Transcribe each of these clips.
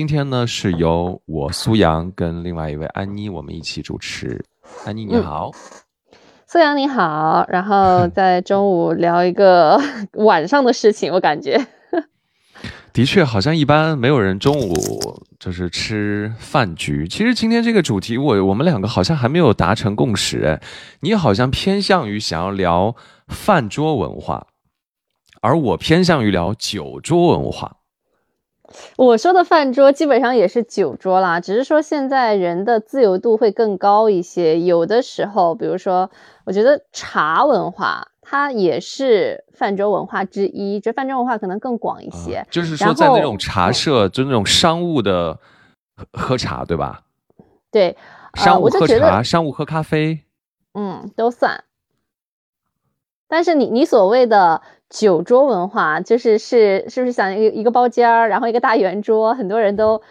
今天呢是由我苏阳跟另外一位安妮我们一起主持。安妮你好，苏阳你好。然后 在中午聊一个 晚上的事情，我感觉 的确好像一般没有人中午就是吃饭局。其实今天这个主题，我我们两个好像还没有达成共识。哎，你好像偏向于想要聊饭桌文化，而我偏向于聊酒桌文化。我说的饭桌基本上也是酒桌啦，只是说现在人的自由度会更高一些。有的时候，比如说，我觉得茶文化它也是饭桌文化之一，这饭桌文化可能更广一些。就是说，在那种茶社，就那种商务的喝茶，对吧？对，商务喝茶，商务喝咖啡，嗯，都算。但是你你所谓的。酒桌文化就是是是不是想一个一个包间儿，然后一个大圆桌，很多人都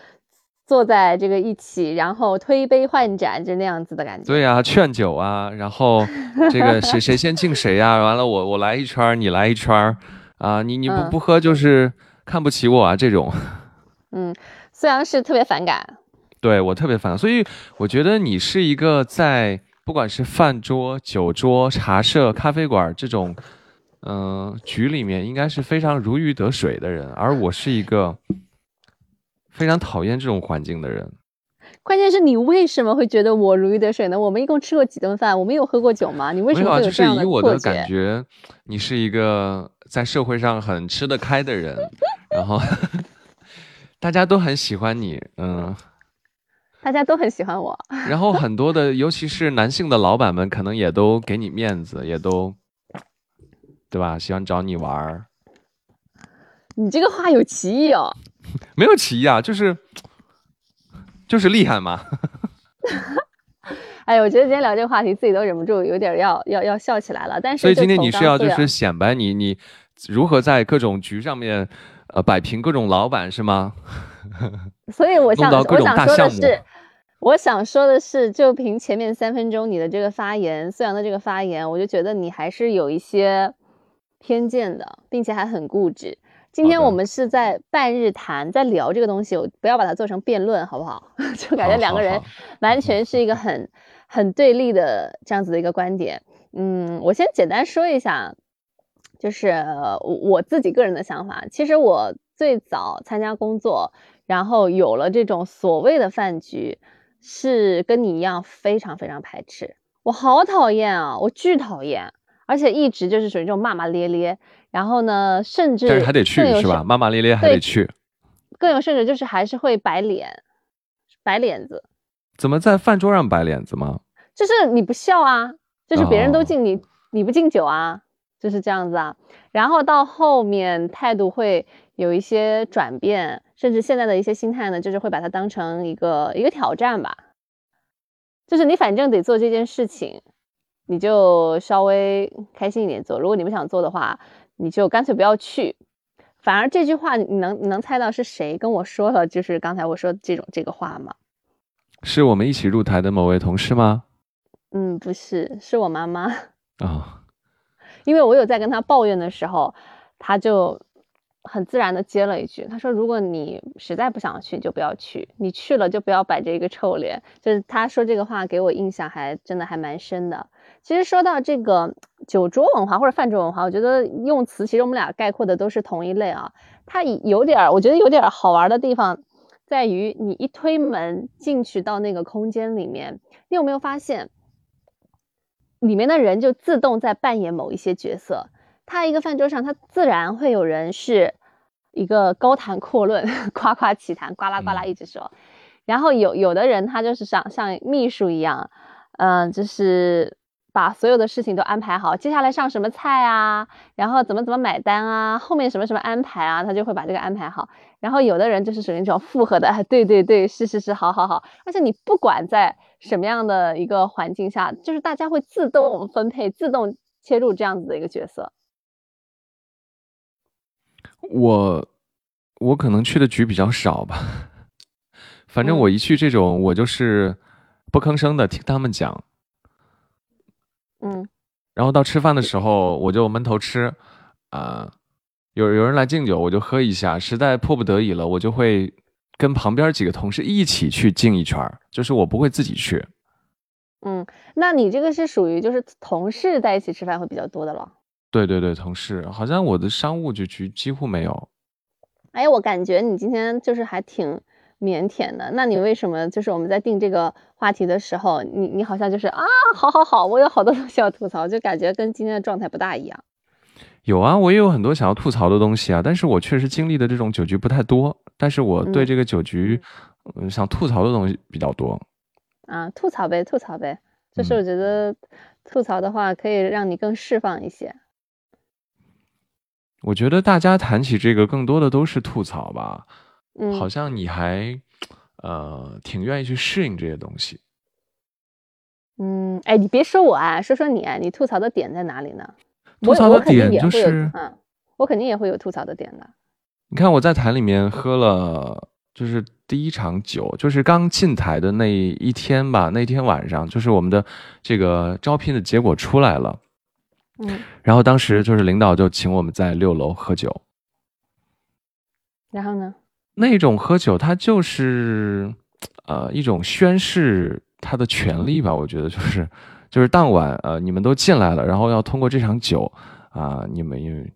坐在这个一起，然后推杯换盏，就那样子的感觉。对呀，劝酒啊，然后这个谁谁先敬谁呀？完了我我来一圈，你来一圈，啊，你你不不喝就是看不起我啊这种。嗯，虽然是特别反感。对我特别反感，所以我觉得你是一个在不管是饭桌、酒桌、茶社、咖啡馆这种。嗯，局里面应该是非常如鱼得水的人，而我是一个非常讨厌这种环境的人。关键是你为什么会觉得我如鱼得水呢？我们一共吃过几顿饭，我们有喝过酒吗？你为什么会有这样的就是以我的感觉，你是一个在社会上很吃得开的人，然后 大家都很喜欢你，嗯，大家都很喜欢我。然后很多的，尤其是男性的老板们，可能也都给你面子，也都。对吧？喜欢找你玩儿，你这个话有歧义哦。没有歧义啊，就是就是厉害嘛。哎呀，我觉得今天聊这个话题，自己都忍不住有点要要要笑起来了。但是，所以今天你是要就是显摆你你如何在各种局上面呃摆平各种老板是吗？所以我想我想说的是，我想说的是，就凭前面三分钟你的这个发言，孙杨的这个发言，我就觉得你还是有一些。偏见的，并且还很固执。今天我们是在半日谈，在聊这个东西，我不要把它做成辩论，好不好？就感觉两个人完全是一个很很对立的这样子的一个观点。嗯，我先简单说一下，就是我自己个人的想法。其实我最早参加工作，然后有了这种所谓的饭局，是跟你一样非常非常排斥。我好讨厌啊，我巨讨厌。而且一直就是属于这种骂骂咧咧，然后呢，甚至但是还得去是吧？骂骂咧咧还得去，更有甚者就是还是会摆脸，摆脸子。怎么在饭桌上摆脸子吗？就是你不笑啊，就是别人都敬你，你不敬酒啊，就是这样子啊。然后到后面态度会有一些转变，甚至现在的一些心态呢，就是会把它当成一个一个挑战吧，就是你反正得做这件事情。你就稍微开心一点做，如果你不想做的话，你就干脆不要去。反而这句话，你能你能猜到是谁跟我说了？就是刚才我说这种这个话吗？是我们一起入台的某位同事吗？嗯，不是，是我妈妈啊。因为我有在跟他抱怨的时候，他就。很自然的接了一句，他说：“如果你实在不想去，就不要去；你去了，就不要摆着一个臭脸。”就是他说这个话给我印象还真的还蛮深的。其实说到这个酒桌文化或者饭桌文化，我觉得用词其实我们俩概括的都是同一类啊。它有点儿，我觉得有点好玩的地方在于，你一推门进去到那个空间里面，你有没有发现，里面的人就自动在扮演某一些角色？他一个饭桌上，他自然会有人是一个高谈阔论、夸夸其谈、呱啦呱啦一直说，然后有有的人他就是像像秘书一样，嗯，就是把所有的事情都安排好，接下来上什么菜啊，然后怎么怎么买单啊，后面什么什么安排啊，他就会把这个安排好。然后有的人就是属于那种附和的，对对对，是是是，好好好。而且你不管在什么样的一个环境下，就是大家会自动分配、自动切入这样子的一个角色。我我可能去的局比较少吧，反正我一去这种，我就是不吭声的听他们讲，嗯，然后到吃饭的时候我就闷头吃，啊，有有人来敬酒我就喝一下，实在迫不得已了我就会跟旁边几个同事一起去敬一圈儿，就是我不会自己去。嗯，那你这个是属于就是同事在一起吃饭会比较多的了。对对对，同事好像我的商务局几乎没有。哎，我感觉你今天就是还挺腼腆的。那你为什么就是我们在定这个话题的时候，你你好像就是啊，好好好，我有好多东西要吐槽，就感觉跟今天的状态不大一样。有啊，我也有很多想要吐槽的东西啊，但是我确实经历的这种酒局不太多，但是我对这个酒局，嗯，想吐槽的东西比较多。啊，吐槽呗，吐槽呗，就是我觉得吐槽的话可以让你更释放一些。我觉得大家谈起这个，更多的都是吐槽吧。嗯，好像你还呃挺愿意去适应这些东西。嗯，哎，你别说我啊，说说你，你吐槽的点在哪里呢？吐槽的点就是，嗯，我肯定也会有吐槽的点的。你看我在台里面喝了，就是第一场酒，就是刚进台的那一天吧，那天晚上，就是我们的这个招聘的结果出来了，嗯，然后当时就是领导就请我们在六楼喝酒，然后呢？那种喝酒，它就是，呃，一种宣誓他的权利吧，我觉得就是。就是当晚，呃，你们都进来了，然后要通过这场酒，啊，你们因为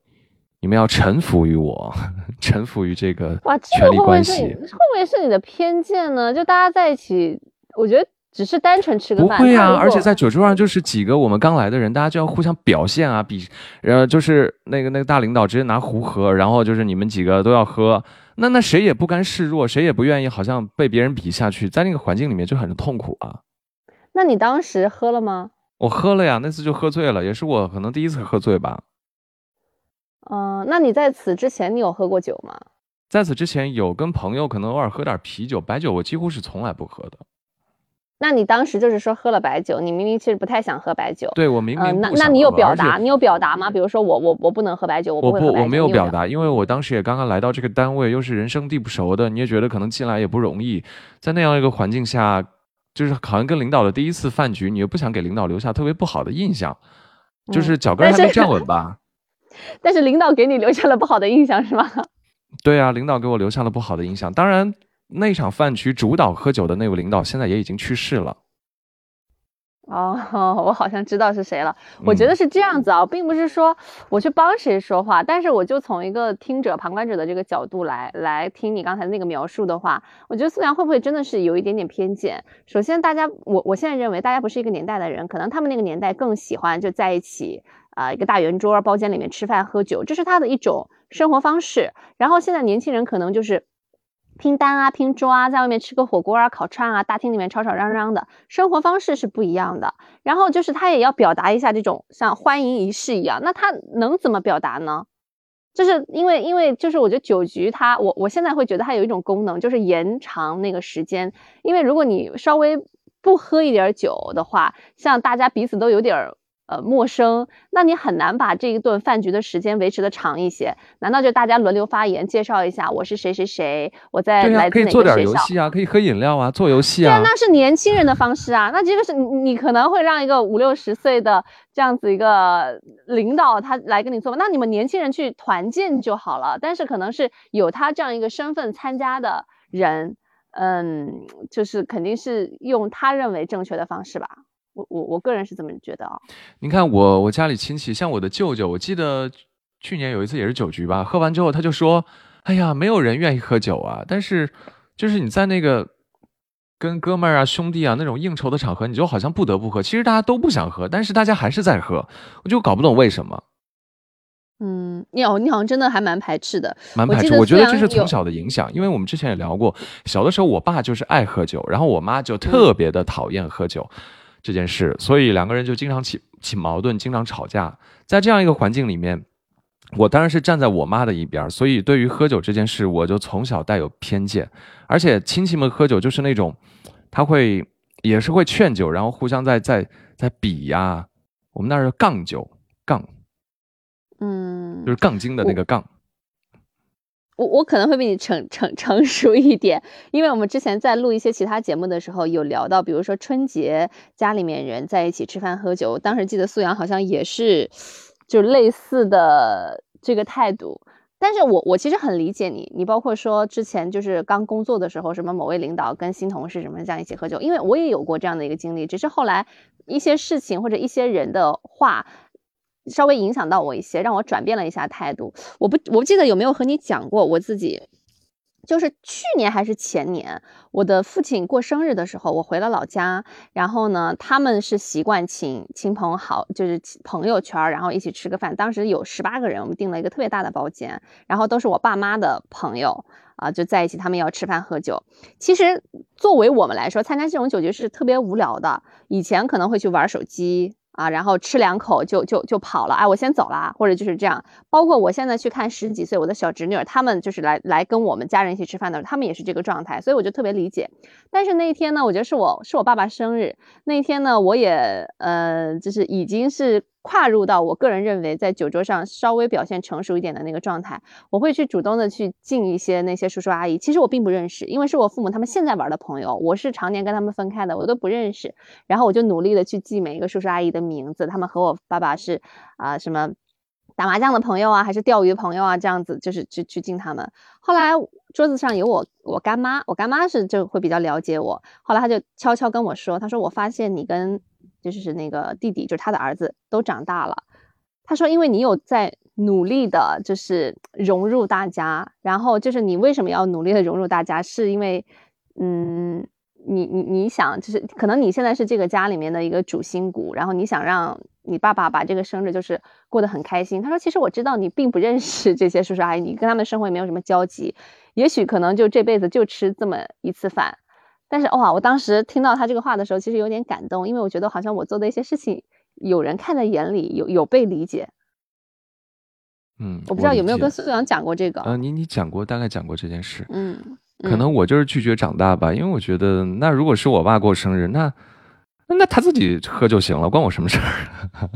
你们要臣服于我，臣服于这个权力关系。会不会是你的偏见呢？就大家在一起，我觉得只是单纯吃个饭。不会啊，而且在酒桌上就是几个我们刚来的人，大家就要互相表现啊，比，呃，就是那个那个大领导直接拿壶喝，然后就是你们几个都要喝，那那谁也不甘示弱，谁也不愿意好像被别人比下去，在那个环境里面就很痛苦啊。那你当时喝了吗？我喝了呀，那次就喝醉了，也是我可能第一次喝醉吧。嗯，那你在此之前你有喝过酒吗？在此之前有跟朋友可能偶尔喝点啤酒，白酒我几乎是从来不喝的。那你当时就是说喝了白酒，你明明其实不太想喝白酒。对我明明那那你有表达？你有表达吗？比如说我我我不能喝白酒，我不不我没有表达，因为我当时也刚刚来到这个单位，又是人生地不熟的，你也觉得可能进来也不容易，在那样一个环境下。就是好像跟领导的第一次饭局，你又不想给领导留下特别不好的印象，就是脚跟还没站稳吧？但是领导给你留下了不好的印象是吗？对啊，领导给我留下了不好的印象。当然，那场饭局主导喝酒的那位领导现在也已经去世了。哦，我好像知道是谁了。我觉得是这样子啊，并不是说我去帮谁说话，但是我就从一个听者、旁观者的这个角度来来听你刚才那个描述的话，我觉得苏阳会不会真的是有一点点偏见？首先，大家我我现在认为大家不是一个年代的人，可能他们那个年代更喜欢就在一起啊，一个大圆桌包间里面吃饭喝酒，这是他的一种生活方式。然后现在年轻人可能就是。拼单啊，拼桌啊，在外面吃个火锅啊，烤串啊，大厅里面吵吵嚷嚷的生活方式是不一样的。然后就是他也要表达一下这种像欢迎仪式一样，那他能怎么表达呢？就是因为因为就是我觉得酒局它，我我现在会觉得它有一种功能，就是延长那个时间。因为如果你稍微不喝一点酒的话，像大家彼此都有点。呃，陌生，那你很难把这一顿饭局的时间维持的长一些。难道就大家轮流发言，介绍一下我是谁谁谁，我在来自哪个学校？可以做点游戏啊，可以喝饮料啊，做游戏啊。对啊，那是年轻人的方式啊。那这个是你你可能会让一个五六十岁的这样子一个领导他来跟你做，那你们年轻人去团建就好了。但是可能是有他这样一个身份参加的人，嗯，就是肯定是用他认为正确的方式吧。我我我个人是这么觉得啊。你看我我家里亲戚，像我的舅舅，我记得去年有一次也是酒局吧，喝完之后他就说：“哎呀，没有人愿意喝酒啊。”但是就是你在那个跟哥们儿啊、兄弟啊那种应酬的场合，你就好像不得不喝。其实大家都不想喝，但是大家还是在喝，我就搞不懂为什么。嗯，你好，你好像真的还蛮排斥的，蛮排斥。我觉得这是从小的影响，因为我们之前也聊过，小的时候我爸就是爱喝酒，然后我妈就特别的讨厌喝酒。这件事，所以两个人就经常起起矛盾，经常吵架。在这样一个环境里面，我当然是站在我妈的一边，所以对于喝酒这件事，我就从小带有偏见。而且亲戚们喝酒就是那种，他会也是会劝酒，然后互相在在在比呀。我们那儿杠酒，杠，嗯，就是杠精的那个杠。我我可能会比你成成成熟一点，因为我们之前在录一些其他节目的时候有聊到，比如说春节家里面人在一起吃饭喝酒，当时记得素阳好像也是就类似的这个态度。但是我我其实很理解你，你包括说之前就是刚工作的时候，什么某位领导跟新同事什么这样一起喝酒，因为我也有过这样的一个经历，只是后来一些事情或者一些人的话，稍微影响到我一些，让我转变了一下态度。我不我不记得有没有和你讲过我自己。就是去年还是前年，我的父亲过生日的时候，我回了老家。然后呢，他们是习惯请亲朋好，就是朋友圈，然后一起吃个饭。当时有十八个人，我们订了一个特别大的包间，然后都是我爸妈的朋友啊，就在一起，他们要吃饭喝酒。其实作为我们来说，参加这种酒局是特别无聊的。以前可能会去玩手机。啊，然后吃两口就就就跑了，哎，我先走了，或者就是这样。包括我现在去看十几岁我的小侄女，他们就是来来跟我们家人一起吃饭的，他们也是这个状态，所以我就特别理解。但是那一天呢，我觉得是我是我爸爸生日那一天呢，我也呃，就是已经是。跨入到我个人认为在酒桌上稍微表现成熟一点的那个状态，我会去主动的去敬一些那些叔叔阿姨。其实我并不认识，因为是我父母他们现在玩的朋友，我是常年跟他们分开的，我都不认识。然后我就努力的去记每一个叔叔阿姨的名字，他们和我爸爸是啊什么打麻将的朋友啊，还是钓鱼朋友啊，这样子就是去去敬他们。后来桌子上有我我干妈，我干妈是就会比较了解我。后来他就悄悄跟我说，他说我发现你跟。就是那个弟弟，就是他的儿子，都长大了。他说：“因为你有在努力的，就是融入大家。然后就是你为什么要努力的融入大家？是因为，嗯，你你你想，就是可能你现在是这个家里面的一个主心骨，然后你想让你爸爸把这个生日就是过得很开心。”他说：“其实我知道你并不认识这些叔叔阿姨，你跟他们生活也没有什么交集，也许可能就这辈子就吃这么一次饭。”但是哇，我当时听到他这个话的时候，其实有点感动，因为我觉得好像我做的一些事情，有人看在眼里，有有被理解。嗯，我不知道有没有跟苏阳讲过这个。呃，你你讲过，大概讲过这件事。嗯，可能我就是拒绝长大吧，因为我觉得，那如果是我爸过生日，那那他自己喝就行了，关我什么事儿？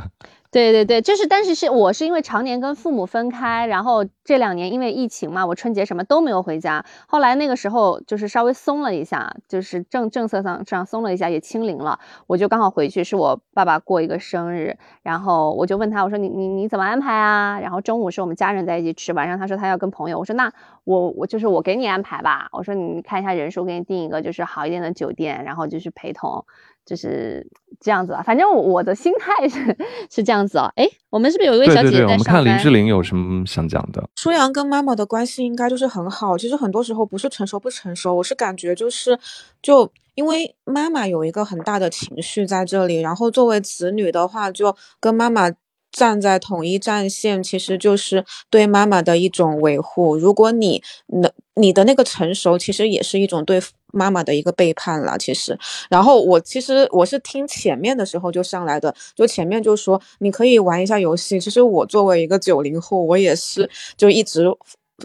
对对对，就是，但是是我是因为常年跟父母分开，然后这两年因为疫情嘛，我春节什么都没有回家。后来那个时候就是稍微松了一下，就是政政策上上松了一下，也清零了，我就刚好回去，是我爸爸过一个生日，然后我就问他，我说你你你怎么安排啊？然后中午是我们家人在一起吃，晚上他说他要跟朋友，我说那我我就是我给你安排吧，我说你看一下人数，给你订一个就是好一点的酒店，然后就是陪同。就是这样子啊，反正我的心态是是这样子哦。哎，我们是不是有一位小姐姐在我们看林志玲有什么想讲的？舒阳跟妈妈的关系应该就是很好。其实很多时候不是成熟不成熟，我是感觉就是，就因为妈妈有一个很大的情绪在这里，然后作为子女的话，就跟妈妈。站在统一战线，其实就是对妈妈的一种维护。如果你能，你的那个成熟，其实也是一种对妈妈的一个背叛了。其实，然后我其实我是听前面的时候就上来的，就前面就说你可以玩一下游戏。其实我作为一个九零后，我也是就一直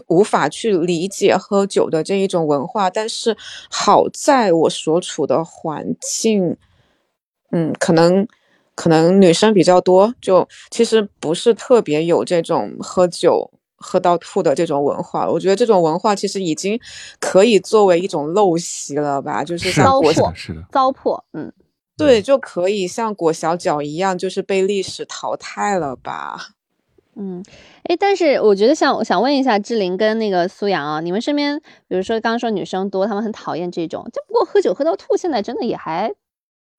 无法去理解喝酒的这一种文化。但是好在我所处的环境，嗯，可能。可能女生比较多，就其实不是特别有这种喝酒喝到吐的这种文化。我觉得这种文化其实已经可以作为一种陋习了吧，就是糟粕是的糟粕，嗯，对，就可以像裹小脚一样，就是被历史淘汰了吧。嗯，哎，但是我觉得像我想问一下志玲跟那个苏阳啊，你们身边比如说刚刚说女生多，她们很讨厌这种，就不过喝酒喝到吐，现在真的也还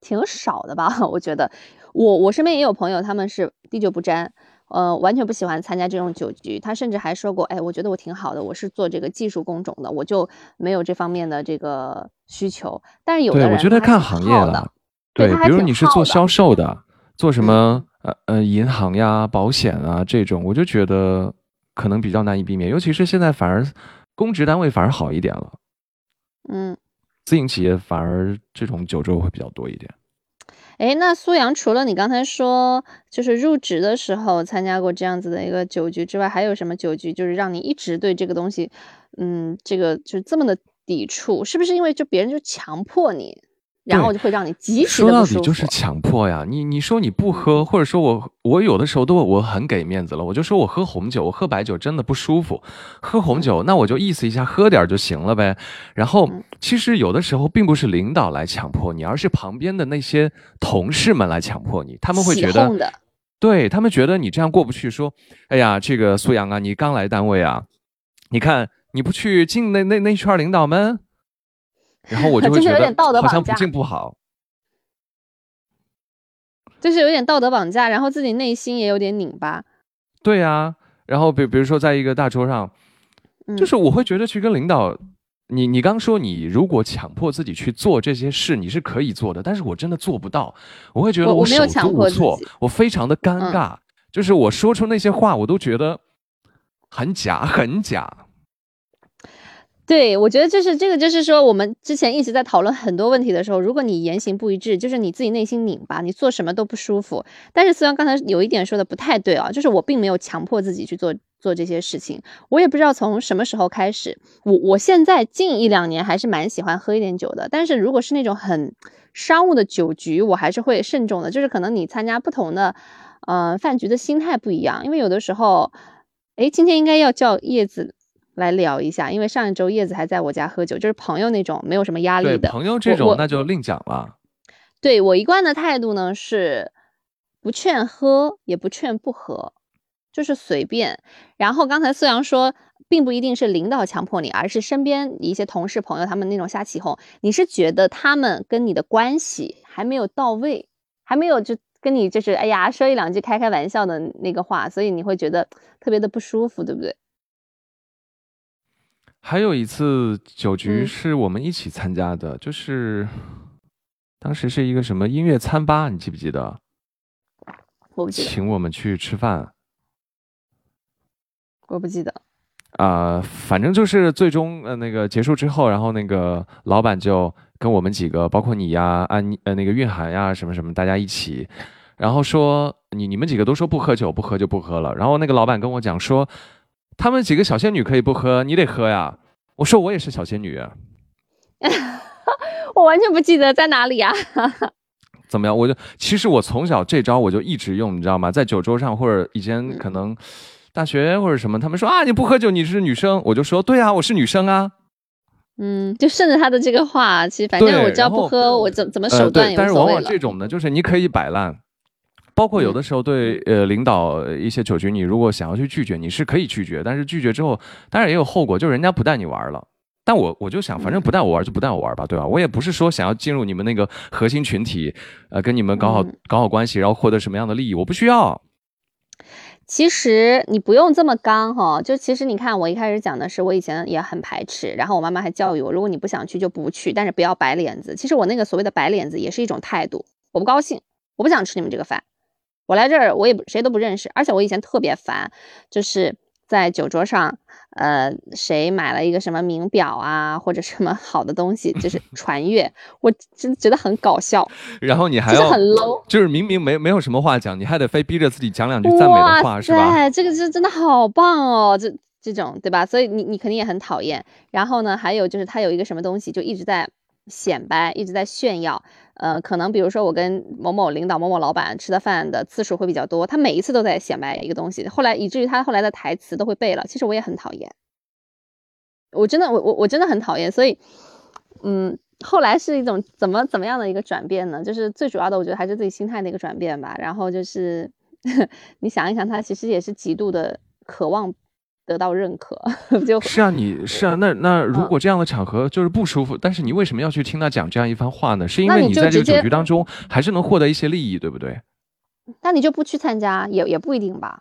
挺少的吧？我觉得。我我身边也有朋友，他们是滴酒不沾，呃，完全不喜欢参加这种酒局。他甚至还说过，哎，我觉得我挺好的，我是做这个技术工种的，我就没有这方面的这个需求。但是有的人，我觉得看行业了，对，比如你是做销售的，做什么呃呃银行呀、保险啊这种，我就觉得可能比较难以避免。尤其是现在反而公职单位反而好一点了，嗯，私营企业反而这种酒桌会比较多一点。哎，那苏阳除了你刚才说，就是入职的时候参加过这样子的一个酒局之外，还有什么酒局，就是让你一直对这个东西，嗯，这个就这么的抵触？是不是因为就别人就强迫你？然后就会让你极其说到底就是强迫呀！你你说你不喝，或者说我我有的时候都我很给面子了，我就说我喝红酒，我喝白酒真的不舒服，喝红酒那我就意思一下喝点就行了呗。然后其实有的时候并不是领导来强迫你，而是旁边的那些同事们来强迫你，他们会觉得，对他们觉得你这样过不去，说，哎呀，这个苏阳啊，你刚来单位啊。你看你不去敬那那那圈领导们，然后我就会 就是觉得好像不进不好。就是有点道德绑架，然后自己内心也有点拧巴。对啊、然后比比如说在一个大桌上，嗯，就是我会觉得去跟领导，你你刚说你如果强迫自己去做这些事，你是可以做的，但是我真的做不到，我会觉得我手足无措我非常的尴尬，就是我说出那些话，我都觉得很假，很假。对，我觉得就是这个，就是说我们之前一直在讨论很多问题的时候，如果你言行不一致，就是你自己内心拧巴，你做什么都不舒服。但是虽然刚才有一点说的不太对啊，就是我并没有强迫自己去做做这些事情，我也不知道从什么时候开始，我我现在近一两年还是蛮喜欢喝一点酒的，但是如果是那种很商务的酒局，我还是会慎重的，就是可能你参加不同的呃饭局的心态不一样，因为有的时候，诶，今天应该要叫叶子。来聊一下，因为上一周叶子还在我家喝酒，就是朋友那种没有什么压对力的。朋友这种那就另讲了。对我一贯的态度呢是不劝喝，也不劝不喝，就是随便。然后刚才苏阳说，并不一定是领导强迫你，而是身边一些同事朋友他们那种瞎起哄，你是觉得他们跟你的关系还没有到位，还没有就跟你就是哎呀说一两句开开玩笑的那个话，所以你会觉得特别的不舒服，对不对？还有一次酒局嗯是我们一起参加的，就是当时是一个什么音乐餐吧，你记不记得？我不记得，请我们去吃饭我不记得。啊、反正就是最终呃那个结束之后，然后那个老板就跟我们几个，包括你呀、安妮呃那个韵涵呀什么什么，大家一起，然后说你你们几个都说不喝酒，不喝就不喝了。然后那个老板跟我讲说，他们几个小仙女可以不喝，你得喝呀。我说我也是小仙女，啊 我完全不记得在哪里啊！怎么样？我就其实我从小这招我就一直用，你知道吗？在酒桌上或者以前可能大学或者什么，他们说啊你不喝酒你是女生，我就说对啊我是女生啊。嗯，就顺着他的这个话，其实反正我只要不喝，我怎怎么手段也但是往。往这种呢，就是你可以摆烂。包括有的时候对呃领导呃一些酒局，你如果想要去拒绝，你是可以拒绝，但是拒绝之后，当然也有后果，就是人家不带你玩了。但我我就想，反正不带我玩就不带我玩吧，对吧？我也不是说想要进入你们那个核心群体，呃，跟你们搞好嗯搞好关系，然后获得什么样的利益，我不需要。其实你不用这么刚哈，就其实你看，我一开始讲的是我以前也很排斥，然后我妈妈还教育我，如果你不想去就不去，但是不要摆脸子。其实我那个所谓的摆脸子也是一种态度，我不高兴，我不想吃你们这个饭，我来这儿我也不谁都不认识，而且我以前特别烦，就是在酒桌上，呃，谁买了一个什么名表啊，或者什么好的东西，就是 传阅，我真觉得很搞笑，然后你还要就是很 low。就是明明没没有什么话讲，你还得非逼着自己讲两句赞美的话，是吧？塞，这个是真的好棒哦，这这种对吧？所以你你肯定也很讨厌。然后呢，还有就是他有一个什么东西就一直在显摆，一直在炫耀。呃，可能比如说我跟某某领导、某某老板吃的饭的次数会比较多，他每一次都在显摆一个东西，后来以至于他后来的台词都会背了。其实我也很讨厌，我真的我我我真的很讨厌。所以，嗯，后来是一种怎么怎么样的一个转变呢？就是最主要的，我觉得还是自己心态的一个转变吧。然后就是 你想一想，他其实也是极度的渴望得到认可，就是啊，你是啊，那那如嗯果这样的场合就是不舒服，但是你为什么要去听他讲这样一番话呢？是因为你在这个酒局当中还是能获得一些利益，对不对？那你就不去参加，也也不一定吧。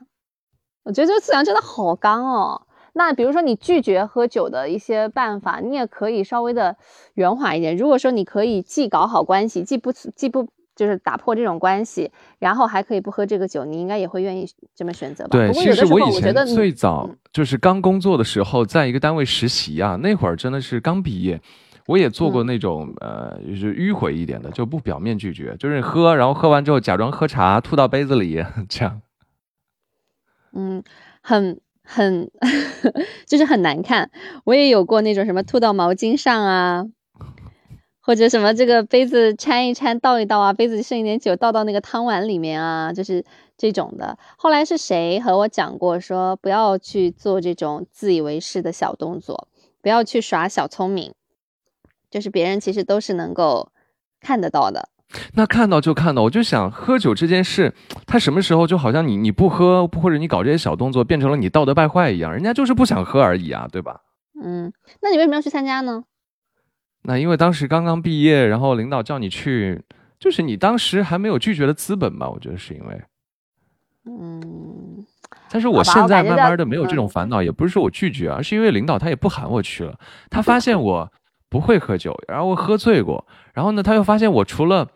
我觉得这个思想真的好刚哦。那比如说你拒绝喝酒的一些办法，你也可以稍微的圆滑一点。如果说你可以既搞好关系，既不既不就是打破这种关系，然后还可以不喝这个酒，你应该也会愿意这么选择吧？对，其实我以前最早嗯就是刚工作的时候，在一个单位实习啊，那会儿真的是刚毕业，我也做过嗯那种、呃，就是迂回一点的，就不表面拒绝，就是喝，然后喝完之后假装喝茶，吐到杯子里，这样。嗯，很很 就是很难看。我也有过那种什么吐到毛巾上啊，或者什么这个杯子掺一掺、倒一倒啊，杯子剩一点酒倒到那个汤碗里面啊，就是这种的。后来是谁和我讲过说，不要去做这种自以为是的小动作，不要去耍小聪明，就是别人其实都是能够看得到的。那看到就看到，我就想喝酒这件事，他什么时候就好像你你不喝或者你搞这些小动作，变成了你道德败坏一样？人家就是不想喝而已啊，对吧？嗯，那你为什么要去参加呢？那因为当时刚刚毕业，然后领导叫你去，就是你当时还没有拒绝的资本吧？我觉得是因为，嗯，但是我现在慢慢的没有这种烦恼，也不是说我拒绝，而是因为领导他也不喊我去了，他发现我不会喝酒，然后我喝醉过，然后呢，他又发现我除了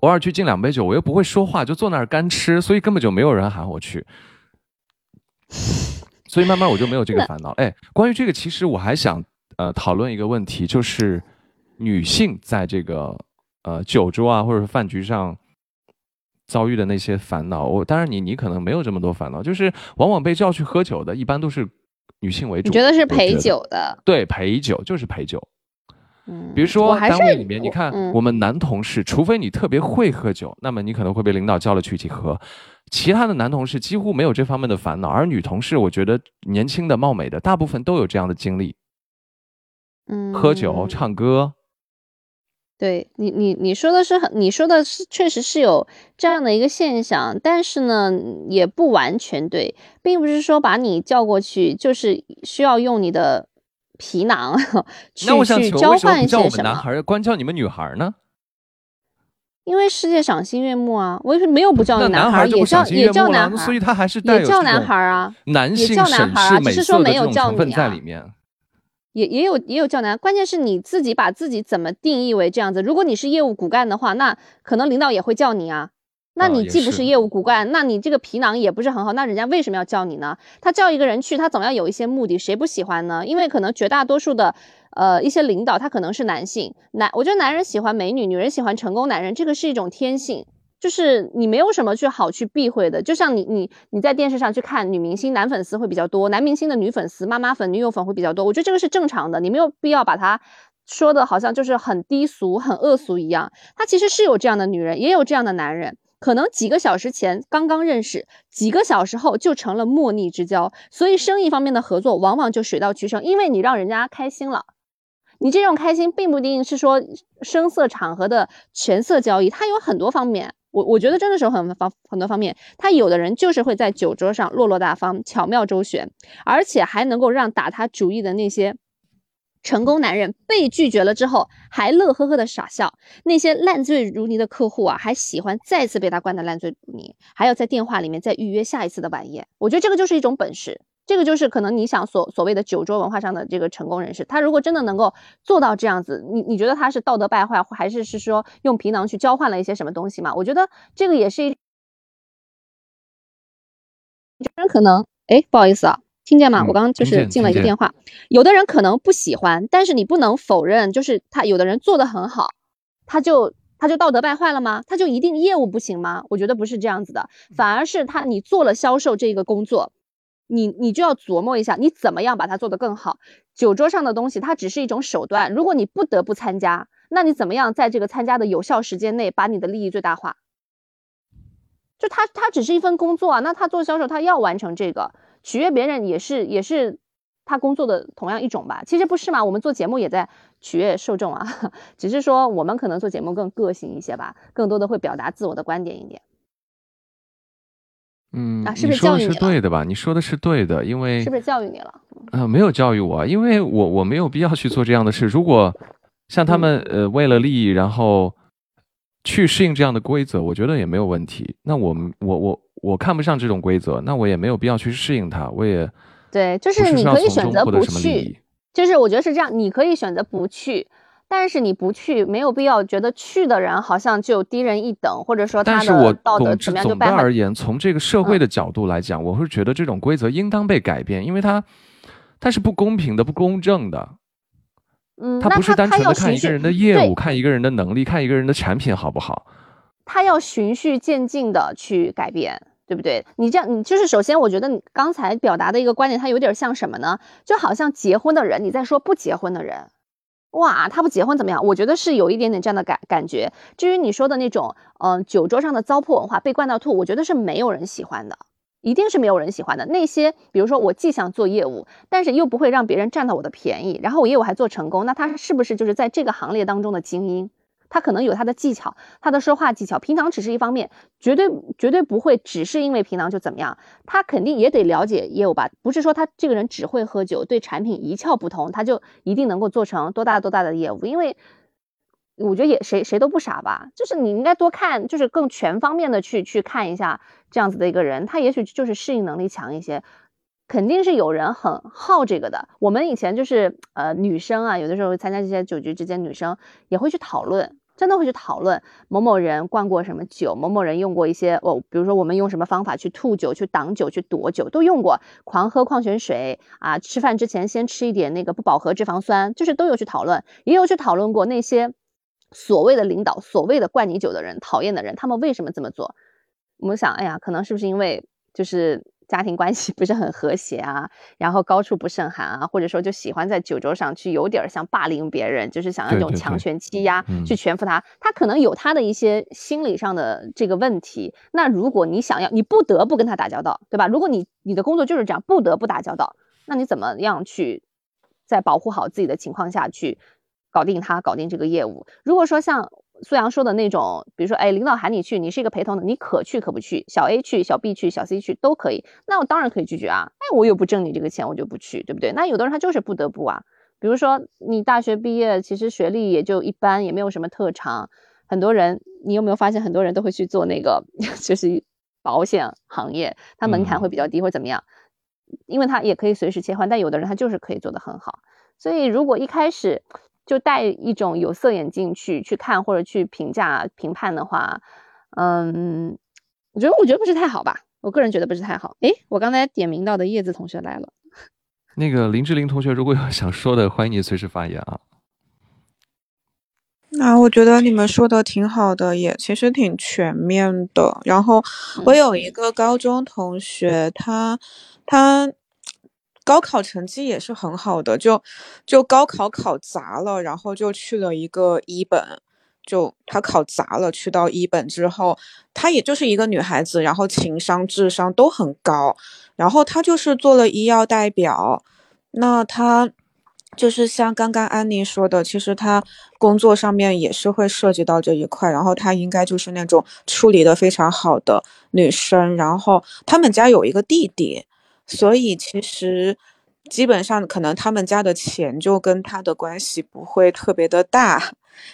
偶尔去敬两杯酒，我又不会说话，就坐那儿干吃，所以根本就没有人喊我去，所以慢慢我就没有这个烦恼。哎，关于这个，其实我还想。呃，讨论一个问题，就是女性在这个呃酒桌啊，或者是饭局上遭遇的那些烦恼。我当然，你你可能没有这么多烦恼，就是往往被叫去喝酒的，一般都是女性为主。你觉得是陪酒的？对，陪酒就是陪酒。嗯，比如说单位里面，你看我们男同事，除非你特别会喝酒，那么你可能会被领导叫了去一起喝。其他的男同事几乎没有这方面的烦恼，而女同事，我觉得年轻的、貌美的，大部分都有这样的经历。嗯，喝酒、唱歌，对你，你你说的是很，你说的是确实是有这样的一个现象，但是呢，也不完全对，并不是说把你叫过去就是需要用你的皮囊去去交换一些什么。男孩关叫你们女孩呢？因为世界赏心悦目啊，我也没有不叫你男孩，也叫也叫男孩，所以他还是也叫男孩啊，男性审视美色的这种成分在里面。也也有也有较难，关键是你自己把自己怎么定义为这样子。如果你是业务骨干的话，那可能领导也会叫你啊。那你既不是业务骨干，那你这个皮囊也不是很好，那人家为什么要叫你呢？他叫一个人去，他总要有一些目的，谁不喜欢呢？因为可能绝大多数的呃一些领导他可能是男性，男我觉得男人喜欢美女，女人喜欢成功男人，这个是一种天性。就是你没有什么去好去避讳的，就像你你你在电视上去看女明星，男粉丝会比较多，男明星的女粉丝、妈妈粉、女友粉会比较多。我觉得这个是正常的，你没有必要把它说的好像就是很低俗、很恶俗一样。他其实是有这样的女人，也有这样的男人，可能几个小时前刚刚认识，几个小时后就成了莫逆之交。所以生意方面的合作往往就水到渠成，因为你让人家开心了。你这种开心并不一定是说声色场合的权色交易，它有很多方面。我我觉得真的是很方很多方面，他有的人就是会在酒桌上落落大方、巧妙周旋，而且还能够让打他主意的那些成功男人被拒绝了之后还乐呵呵的傻笑，那些烂醉如泥的客户啊，还喜欢再次被他灌得烂醉如泥，还要在电话里面再预约下一次的晚宴。我觉得这个就是一种本事。这个就是可能你想所所谓的酒桌文化上的这个成功人士，他如果真的能够做到这样子，你你觉得他是道德败坏，还是是说用皮囊去交换了一些什么东西吗？我觉得这个也是一，有人可能，哎，不好意思啊，听见吗？我刚刚就是进了一个电话，有的人可能不喜欢，但是你不能否认，就是他有的人做的很好，他就他就道德败坏了吗？他就一定业务不行吗？我觉得不是这样子的，反而是他你做了销售这个工作。你你就要琢磨一下，你怎么样把它做得更好。酒桌上的东西，它只是一种手段。如果你不得不参加，那你怎么样在这个参加的有效时间内把你的利益最大化？就他他只是一份工作啊，那他做销售，他要完成这个，取悦别人也是也是他工作的同样一种吧？其实不是嘛，我们做节目也在取悦受众啊，只是说我们可能做节目更个性一些吧，更多的会表达自我的观点一点。嗯，是不是教育你是对的吧？你说的是对的，因为是不是教育你了？啊，没有教育我，因为我我没有必要去做这样的事。如果像他们呃为了利益，然后去适应这样的规则，我觉得也没有问题。那我们我我我看不上这种规则，那我也没有必要去适应它。我也对，就是你可以选择不去，就是我觉得是这样，你可以选择不去。但是你不去，没有必要觉得去的人好像就低人一等，或者说他的道德怎么样就败坏。总的而言，从这个社会的角度来讲，我会觉得这种规则应当被改变，因为它它是不公平的、不公正的。嗯，它不是单纯的看一个人的业务、看一个人的能力、看一个人的产品好不好？他要循序渐进的去改变，对不对？你这样，你就是首先，我觉得你刚才表达的一个观点，它有点像什么呢？就好像结婚的人，你在说不结婚的人。哇，他不结婚怎么样？我觉得是有一点点这样的感感觉。至于你说的那种，嗯，酒桌上的糟粕文化被灌到吐，我觉得是没有人喜欢的，一定是没有人喜欢的。那些比如说我既想做业务，但是又不会让别人占到我的便宜，然后我业务还做成功，那他是不是就是在这个行列当中的精英？他可能有他的技巧，他的说话技巧，平常只是一方面，绝对绝对不会只是因为平常就怎么样，他肯定也得了解业务吧，不是说他这个人只会喝酒，对产品一窍不通，他就一定能够做成多大多大的业务，因为我觉得也谁谁都不傻吧，就是你应该多看，就是更全方面的去去看一下这样子的一个人，他也许就是适应能力强一些。肯定是有人很好这个的。我们以前就是呃女生啊，有的时候参加这些酒局之间，女生也会去讨论，真的会去讨论某某人灌过什么酒，某某人用过一些哦，比如说我们用什么方法去吐酒、去挡酒、去躲酒，都用过。狂喝矿泉水啊，吃饭之前先吃一点那个不饱和脂肪酸，就是都有去讨论，也有去讨论过那些所谓的领导、所谓的灌你酒的人、讨厌的人，他们为什么这么做？我们想，哎呀，可能是不是因为就是。家庭关系 不是很和谐啊，然后高处不胜寒啊，或者说就喜欢在酒桌上去有点像霸凌别人，就是想要那种强权欺压去全服他，他可能有他的一些心理上的这个问题。那如果你想要，你不得不跟他打交道，对吧？如果你你的工作就是这样，不得不打交道，那你怎么样去在保护好自己的情况下去搞定他，搞定这个业务？如果说像。苏阳说的那种，比如说，哎，领导喊你去，你是一个陪同的，你可去可不去，小 A 去，小 B 去，小 C 去都可以，那我当然可以拒绝啊，哎，我又不挣你这个钱，我就不去，对不对？那有的人他就是不得不啊，比如说你大学毕业，其实学历也就一般，也没有什么特长，很多人，你有没有发现很多人都会去做那个，就是保险行业，它门槛会比较低或者怎么样，因为他也可以随时切换，但有的人他就是可以做得很好，所以如果一开始。就戴一种有色眼镜去去看或者去评价评判的话，嗯，我觉得我觉得不是太好吧，我个人觉得不是太好。诶，我刚才点名到的叶子同学来了，那个林志玲同学，如果有想说的，欢迎你随时发言啊。那我觉得你们说的挺好的，也其实挺全面的。然后我有一个高中同学，他他。高考成绩也是很好的，就就高考考砸了，然后就去了一个一本，就他考砸了，去到一本之后，她也就是一个女孩子，然后情商、智商都很高，然后她就是做了医药代表，那她就是像刚刚安妮说的，其实她工作上面也是会涉及到这一块，然后她应该就是那种处理的非常好的女生，然后他们家有一个弟弟。所以其实，基本上可能他们家的钱就跟他的关系不会特别的大，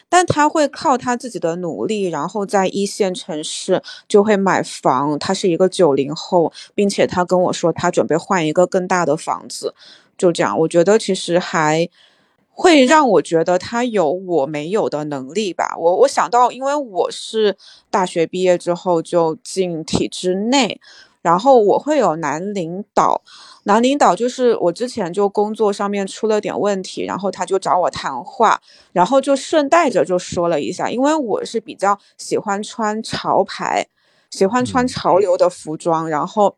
但他会靠他自己的努力，然后在一线城市就会买房。他是一个九零后，并且他跟我说他准备换一个更大的房子，就这样。我觉得其实还会让我觉得他有我没有的能力吧。我我想到，因为我是大学毕业之后就进体制内。然后我会有男领导，男领导就是我之前就工作上面出了点问题，然后他就找我谈话，然后就顺带着就说了一下，因为我是比较喜欢穿潮牌，喜欢穿潮流的服装，然后。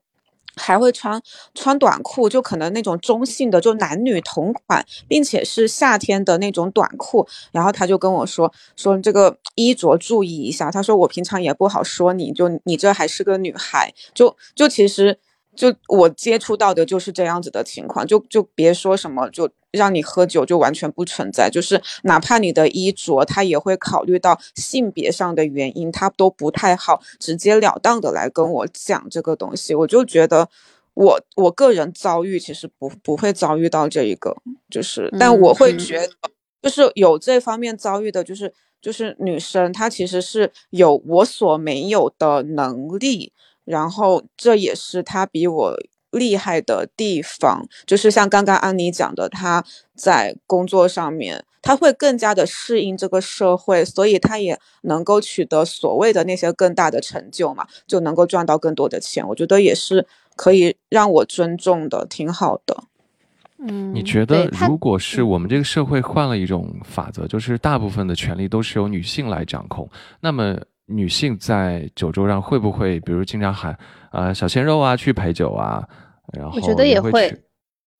还会穿穿短裤，就可能那种中性的，就男女同款，并且是夏天的那种短裤。然后他就跟我说说这个衣着注意一下。他说我平常也不好说你，就你这还是个女孩，就就其实就我接触到的就是这样子的情况。就就别说什么就让你喝酒就完全不存在，就是哪怕你的衣着，他也会考虑到性别上的原因，他都不太好直截了当的来跟我讲这个东西。我就觉得，我我个人遭遇其实不不会遭遇到这一个，就是但我会觉得，就是有这方面遭遇的，就是就是女生她其实是有我所没有的能力，然后这也是他比我。厉害的地方就是像刚刚安妮讲的，他在工作上面他会更加的适应这个社会，所以他也能够取得所谓的那些更大的成就嘛，就能够赚到更多的钱。我觉得也是可以让我尊重的，挺好的。嗯，你觉得如果是我们这个社会换了一种法则，就是大部分的权利都是由女性来掌控，那么女性在酒桌上会不会，比如经常喊啊小鲜肉啊去陪酒啊？然后我觉得也会，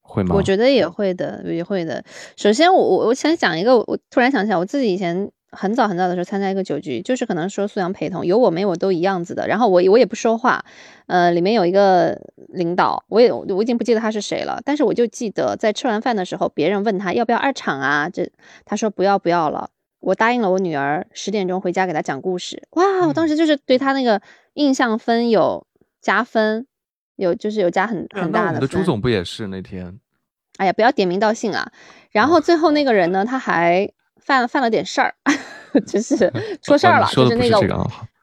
会吗？我觉得也会的，也会的。首先，我我我想讲一个，我突然想起来，我自己以前很早很早的时候参加一个酒局，就是可能说素阳陪同，有我没我都一样子的。然后我我也不说话，呃，里面有一个领导，我也我已经不记得他是谁了，但是我就记得在吃完饭的时候，别人问他要不要二厂啊，这他说不要不要了。我答应了我女儿十点钟回家给她讲故事。哇，我当时就是对她那个印象分有加分，有就是有加很很大的。的朱总不也是那天？哎呀，不要点名道姓啊。然后最后那个人呢，他还犯犯了点事儿，就是 出事儿了，就是那个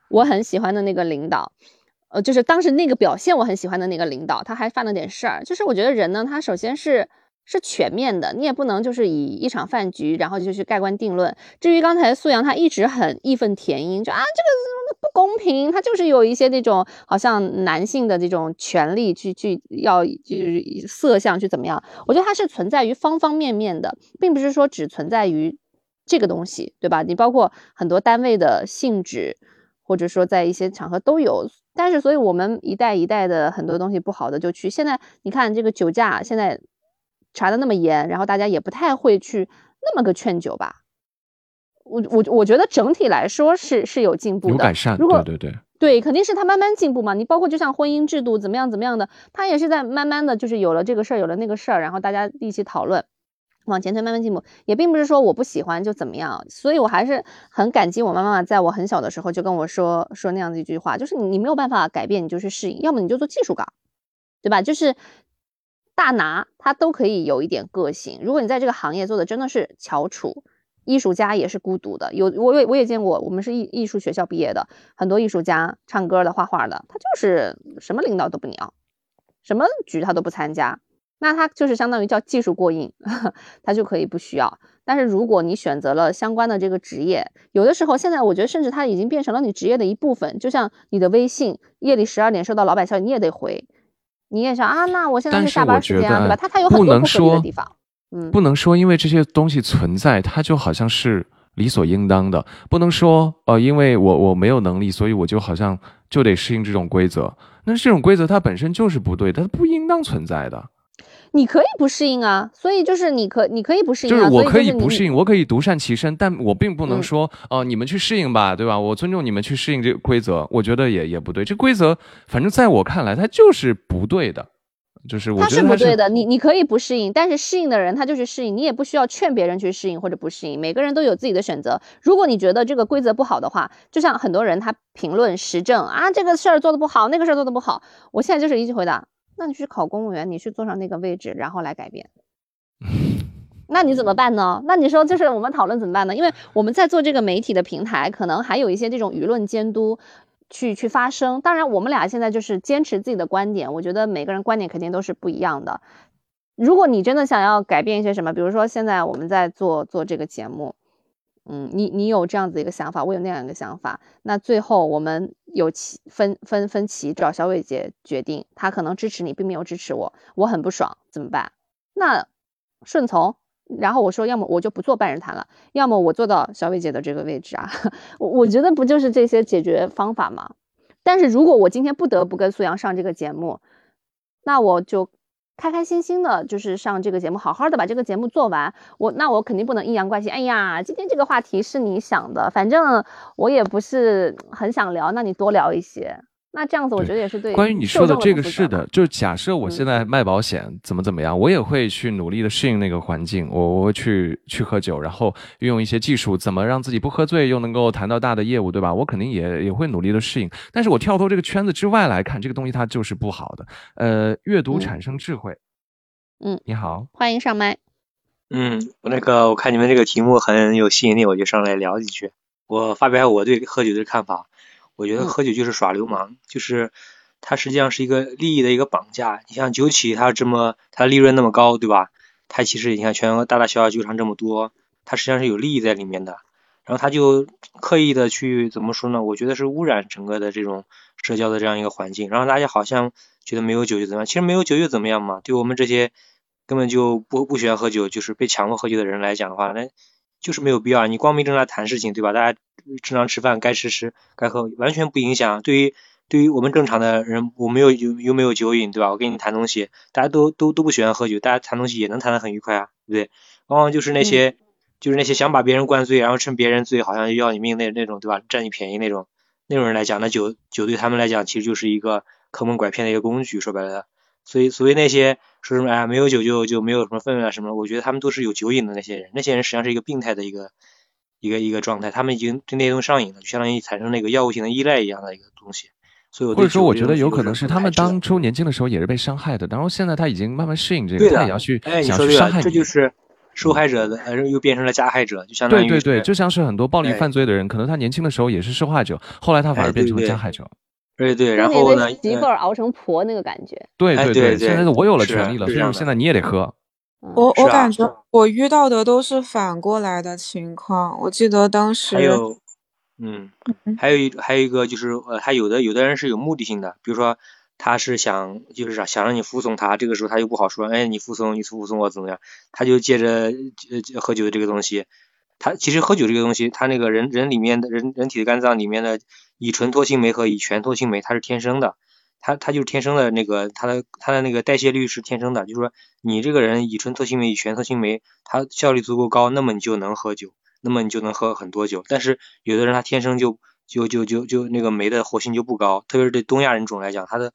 我很喜欢的那个领导。呃，就是当时那个表现我很喜欢的那个领导，他还犯了点事儿。就是我觉得人呢，他首先是是全面的，你也不能就是以一场饭局，然后就去盖棺定论。至于刚才素阳，他一直很义愤填膺，就啊这个不公平，他就是有一些那种好像男性的这种权利去去要就是色相去怎么样？我觉得它是存在于方方面面的，并不是说只存在于这个东西，对吧？你包括很多单位的性质，或者说在一些场合都有。但是，所以我们一代一代的很多东西不好的就去。现在你看这个酒驾，现在查的那么严，然后大家也不太会去那么个劝酒吧。我我我觉得整体来说是是有进步的，有改善。如果对对对对，肯定是他慢慢进步嘛。你包括就像婚姻制度怎么样怎么样的，他也是在慢慢的就是有了这个事儿，有了那个事儿，然后大家一起讨论。往前推，慢慢进步，也并不是说我不喜欢就怎么样，所以我还是很感激我妈妈，在我很小的时候就跟我说说那样的一句话，就是你你没有办法改变，你就去适应，要么你就做技术岗，对吧？就是大拿他都可以有一点个性。如果你在这个行业做的真的是翘楚，艺术家也是孤独的。有我也我也见过，我们是艺艺术学校毕业的，很多艺术家，唱歌的、画画的，他就是什么领导都不鸟，什么局他都不参加。那他就是相当于叫技术过硬，他就可以不需要。但是如果你选择了相关的这个职业，有的时候现在我觉得甚至它已经变成了你职业的一部分。就像你的微信，夜里十二点收到老板消息，你也得回，你也想啊，那我现在是下班时间啊，对吧？他他有很多不合理的地方，嗯，不能说因为这些东西存在，它就好像是理所应当的，不能说呃，因为我我没有能力，所以我就好像就得适应这种规则。那这种规则它本身就是不对，它不应当存在的。你可以不适应啊，所以就是你可你可以不适应，就是我可以不适应，我可以独善其身，但我并不能说哦，你们去适应吧，对吧？我尊重你们去适应这个规则，我觉得也也不对。这规则反正在我看来，它就是不对的，就是我觉得它是不对的。你你可以不适应，但是适应的人他就是适应，你也不需要劝别人去适应或者不适应，每个人都有自己的选择。如果你觉得这个规则不好的话，就像很多人他评论时政啊，这个事儿做的不好，那个事儿做的不好，我现在就是一句回答。那你去考公务员，你去坐上那个位置，然后来改变，那你怎么办呢？那你说就是我们讨论怎么办呢？因为我们在做这个媒体的平台，可能还有一些这种舆论监督去去发声。当然，我们俩现在就是坚持自己的观点，我觉得每个人观点肯定都是不一样的。如果你真的想要改变一些什么，比如说现在我们在做做这个节目。嗯，你你有这样子一个想法，我有那样一个想法，那最后我们有歧分分分歧，找小伟姐决定，她可能支持你，并没有支持我，我很不爽，怎么办？那顺从，然后我说，要么我就不做半人谈了，要么我做到小伟姐的这个位置啊，我我觉得不就是这些解决方法吗？但是如果我今天不得不跟苏阳上这个节目，那我就。开开心心的，就是上这个节目，好好的把这个节目做完。我那我肯定不能阴阳怪气。哎呀，今天这个话题是你想的，反正我也不是很想聊，那你多聊一些。那这样子，我觉得也是对。关于你说的这个是的，就假设我现在卖保险怎么怎么样，我也会去努力的适应那个环境。我我会去去喝酒，然后运用一些技术，怎么让自己不喝醉，又能够谈到大的业务，对吧？我肯定也也会努力的适应。但是我跳脱这个圈子之外来看，这个东西它就是不好的。呃，阅读产生智慧。嗯，你好，欢迎上麦。嗯，那个我看你们这个题目很有吸引力，我就上来聊几句。我发表我对喝酒的看法。我觉得喝酒就是耍流氓，就是它实际上是一个利益的一个绑架。你像酒企，它这么它利润那么高，对吧？它其实你看全国大大小小酒厂这么多，它实际上是有利益在里面的。然后他就刻意的去怎么说呢？我觉得是污染整个的这种社交的这样一个环境。然后大家好像觉得没有酒就怎么样？其实没有酒又怎么样嘛？对我们这些根本就不不喜欢喝酒，就是被强迫喝酒的人来讲的话，那就是没有必要。你光明正大谈事情，对吧？大家。正常吃饭，该吃吃，该喝完全不影响。对于对于我们正常的人，我没有有又没有酒瘾，对吧？我跟你谈东西，大家都都都不喜欢喝酒，大家谈东西也能谈得很愉快啊，对不对？往往就是那些就是那些想把别人灌醉，然后趁别人醉好像要你命那那种，对吧？占你便宜那种那种人来讲，那酒酒对他们来讲其实就是一个坑蒙拐骗的一个工具，说白了。所以所谓那些说什么哎没有酒就就没有什么氛围啊什么，我觉得他们都是有酒瘾的那些人，那些人实际上是一个病态的一个。一个一个状态，他们已经对那些东西上瘾了，就相当于产生那个药物性的依赖一样的一个东西。所以我或者说，我觉得有可可能是他们当初年轻的时候也是被伤害的，然后现在他已经慢慢适应这个，他也要去想去伤害你。这就是受害者的，呃，又变成了加害者，就相当于对对对，是就像是很多暴力哎犯罪的人，可能他年轻的时候也是受害者，后来他反而变成了哎对对加害者。对对，然后呢的，媳妇呃儿熬成婆那个感觉。哎对对对对现在我有了权利了，所以是这样现在你也得喝。嗯我我感觉我遇到的都是反过来的情况。我记得当时还有，嗯，还有一还有一个就是呃，他有的有的人是有目的性的，比如说他是想就是想想让你服从他，这个时候他又不好说，哎，你服从你服从我怎么样，他就借着呃喝酒的这个东西，他其实喝酒这个东西，他那个人人里面的人人体的肝脏里面的乙醇脱氢酶和乙醛脱氢酶，它是天生的。它它就是天生的那个，它的它的那个代谢率是天生的，就是说你这个人乙醇脱氢酶、乙醛脱氢酶，它效率足够高，那么你就能喝酒，那么你就能喝很多酒。但是有的人他天生就就就就就那个酶的活性就不高，特别是对东亚人种来讲，他的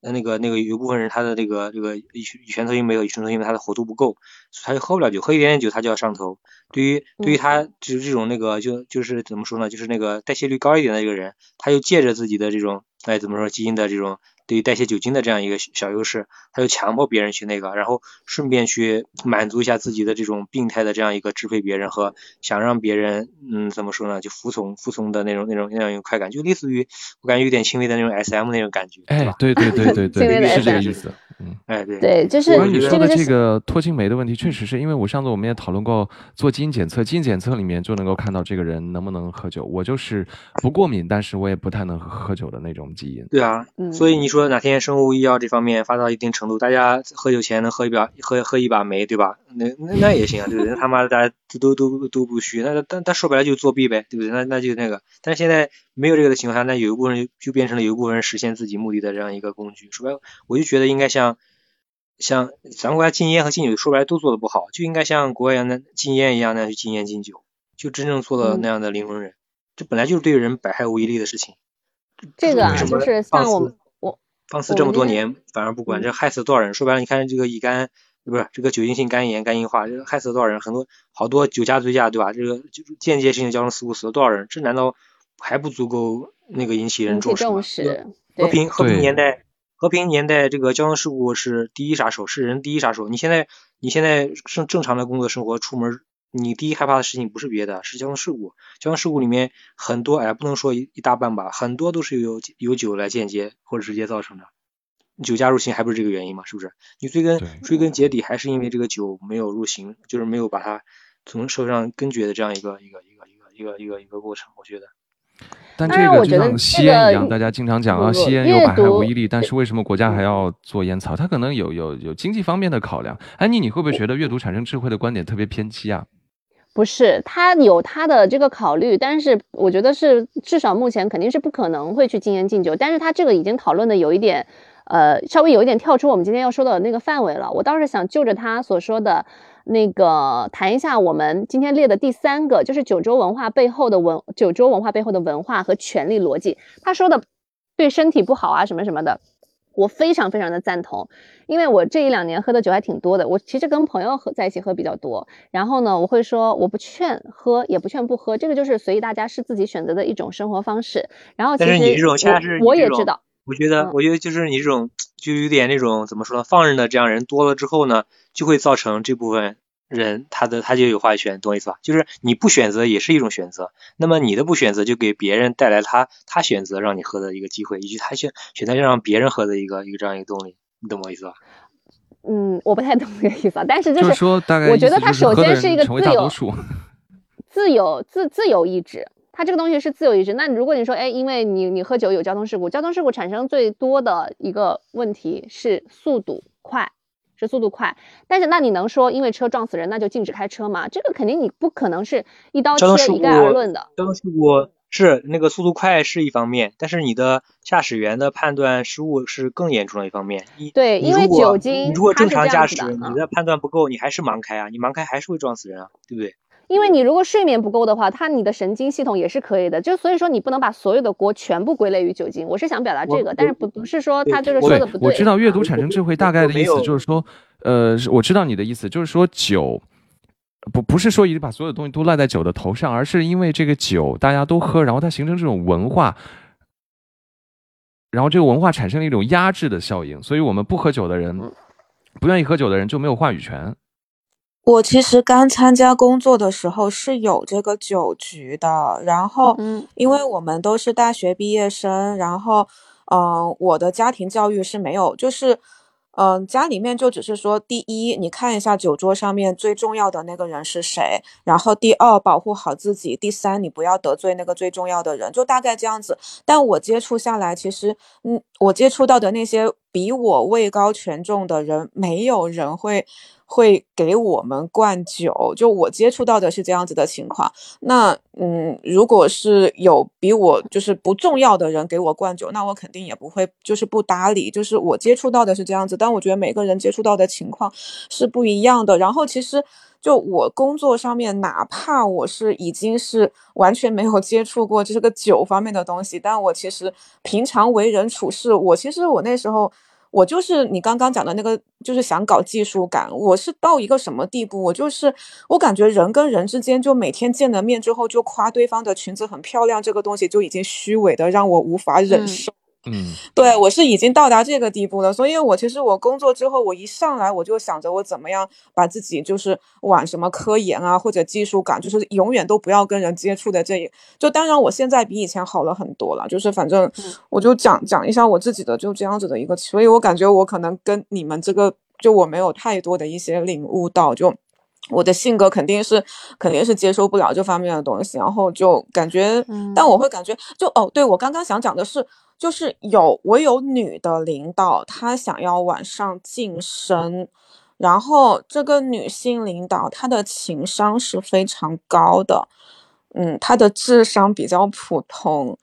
那个那个有部分人他的这个这个乙乙醛头因没有乙醇头因为它的活度不够，所以他就喝不了酒，喝一点点酒他就要上头。对于对于他就是这种那个就就是怎么说呢，就是那个代谢率高一点的一个人，他就借着自己的这种哎怎么说基因的这种对于代谢酒精的这样一个小优势，他就强迫别人去那个，然后顺便去满足一下自己的这种病态的这样一个支配别人和想让别人嗯怎么说呢，就服从服从的那种那种那样一个快感，就类似于我感觉有点轻微的那种 S M 那种感觉，哎对对对对对，是这个意思。嗯。哎对对，就是关于你说的这这个脱氢酶的问题，确实是因为我上次我们也讨论过做基因检测，基因检测里面就能够看到这个人能不能喝酒。我就是不过敏，但是我也不太能喝喝酒的那种基因。对啊，嗯所以你说哪天生物医药这方面发到一定程度，大家喝酒前能喝一把喝喝一把酶，对吧？那那那也行啊，对不对？那他妈的大家都都都都不虚，那但但说白了就是作弊呗，对不对？那那就那个，但是现在没有这个的情况下，那有一部分就就变成了有一部分人实现自己目的的这样一个工具。说白了，我就觉得应该像像咱国家禁烟和禁酒，说白了都做的不好，就应该像国外一样的禁烟一样那样去禁烟禁酒，就真正做到嗯那样的灵魂人。这本来就是对人百害无一利的事情。这个啊，就是像我们我放肆这么多年，反而不管，嗯这害死了多少人？说白了，你看这个乙肝，不是这个酒精性肝炎、肝硬化，这个害死了多少人？很多好多酒驾、醉驾，对吧？这个就是间接性的交通事故死了多少人？这难道还不足够那个引起人重视吗？重视，和，平和平年代，和平年代这个交通事故是第一杀手，是人第一杀手。你现在你现在正正常的工作生活，出门你第一害怕的事情不是别的，是交通事故。交通事故里面很多，哎，不能说一一大半吧，很多都是由由酒来间接或者直接造成的。酒驾入刑还不是这个原因吗？是不是？你追根追根结底还是因为这个酒没有入刑，就是没有把它从社会上根绝的这样一个一个一个一个一个一个一个过程。我觉得。但这个就像吸烟一样，大家经常讲啊，吸烟有阅百害无读一利，但是为什么国家还要做烟草？它可能有有有经济方面的考量。安妮，你会不会觉得阅读产生智慧的观点特别偏激啊？不是，他有他的这个考虑，但是我觉得是至少目前肯定是不可能会去禁烟禁酒，但是他这个已经讨论的有一点，呃，稍微有一点跳出我们今天要说的那个范围了。我倒是想就着他所说的那个谈一下我们今天列的第三个，就是九州文化背后的文，九州文化背后的文化和权力逻辑。他说的对身体不好啊什么什么的，我非常非常的赞同。因为我这一两年喝的酒还挺多的，我其实跟朋友喝在一起喝比较多。然后呢，我会说我不劝喝，也不劝不喝，这个就是随意大家是自己选择的一种生活方式。然后其实但是你这种恰恰是我也知道，我觉得嗯，我觉得就是你这种就有点那种怎么说呢，放任的这样人多了之后呢，就会造成这部分人他的他就有话语权，懂我意思吧？就是你不选择也是一种选择，那么你的不选择就给别人带来他他选择让你喝的一个机会，以及他选选择让别人喝的一个一个这样一个动力，你懂我意思吧？嗯，我不太懂这个意思啊。但是就就是说，大概我觉得它意思就是喝的首先是一个人成为自由大多数。自由自自由意志，它这个东西是自由意志。那如果你说，哎，因为你你喝酒有交通事故，交通事故产生最多的一个问题是速度快，是速度快。但是那你能说因为车撞死人那就禁止开车吗？这个肯定你不可能是一刀切一概而论的。交通事故是那个速度快是一方面，但是你的驾驶员的判断失误是更严重的一方面。你对因为酒精你如果正常驾驶，你的判断不够，你还是盲开啊，你盲开还是会撞死人啊，对不对？因为你如果睡眠不够的话，它你的神经系统也是可以的。就所以说你不能把所有的锅全部归类于酒精。我是想表达这个，但是不不是说对他就是对说的不，对。我知道阅读产生智慧 大概的意思就是说，呃，我知道你的意思，就是说酒不不是说一定把所有东西都赖在酒的头上，而是因为这个酒大家都喝，然后它形成这种文化，然后这个文化产生了一种压制的效应，所以我们不喝酒的人，不愿意喝酒的人就没有话语权。我其实刚参加工作的时候是有这个酒局的，然后，嗯因为我们都是大学毕业生，然后，嗯，我的家庭教育是没有，就是。嗯，家里面就只是说，第一，你看一下酒桌上面最重要的那个人是谁，然后第二，保护好自己，第三，你不要得罪那个最重要的人，就大概这样子。但我接触下来，其实，嗯，我接触到的那些比我位高权重的人，没有人会。会给我们灌酒，就我接触到的是这样子的情况。那嗯，如果是有比我就是不重要的人给我灌酒，那我肯定也不会就是不搭理。就是我接触到的是这样子，但我觉得每个人接触到的情况是不一样的。然后其实就我工作上面，哪怕我是已经是完全没有接触过就是个酒方面的东西，但我其实平常为人处事，我其实我那时候。我就是你刚刚讲的那个，就是想搞技术感。我是到一个什么地步？我就是我感觉人跟人之间，就每天见了面之后就夸对方的裙子很漂亮，这个东西就已经虚伪的让我无法忍受。嗯，对我是已经到达这个地步了，所以我其实我工作之后，我一上来我就想着我怎么样把自己就是往什么科研啊或者技术岗，就是永远都不要跟人接触的这一，就当然我现在比以前好了很多了，就是反正我就讲讲一下我自己的就这样子的一个，所以我感觉我可能跟你们这个就我没有太多的一些领悟到，就我的性格肯定是肯定是接受不了这方面的东西，然后就感觉，但我会感觉就哦，对我刚刚想讲的是。就是有我有女的领导，她想要往上晋升，然后这个女性领导她的情商是非常高的，嗯，她的智商比较普通，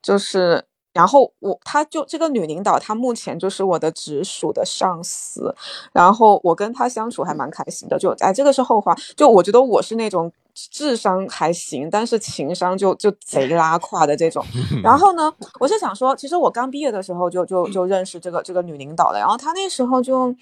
就是。然后我，她就这个女领导，她目前就是我的直属的上司，然后我跟她相处还蛮开心的。就哎，这个是后话。就我觉得我是那种智商还行，但是情商就就贼 拉胯的这种。然后呢，我是想说，其实我刚毕业的时候就就就认识这个这个女领导了。然后她那时候就，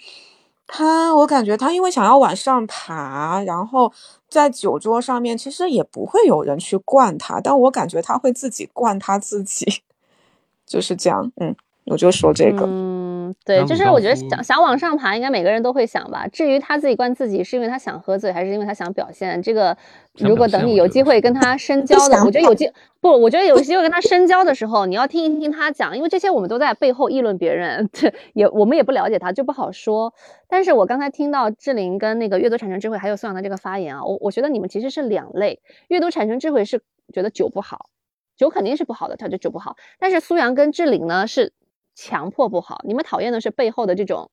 她我感觉她因为想要往上爬，然后在酒桌上面其实也不会有人去灌她，但我感觉她会自己灌她自己。就是这样，嗯，我就说这个，嗯，对，就是我觉得想想往上爬，应该每个人都会想吧。至于他自己灌自己，是因为他想喝醉，还是因为他想表现？这个，如果等你有机会跟他深交的，我觉得有机不，我觉得有机会跟他深交的时候，你要听一听他讲，因为这些我们都在背后议论别人，也我们也不了解他，就不好说。但是我刚才听到志玲跟那个阅读产生智慧，还有苏阳的这个发言啊，我我觉得你们其实是两类。阅读产生智慧是觉得酒不好。酒肯定是不好的，他就酒不好。但是苏阳跟志玲呢是强迫不好。你们讨厌的是背后的这种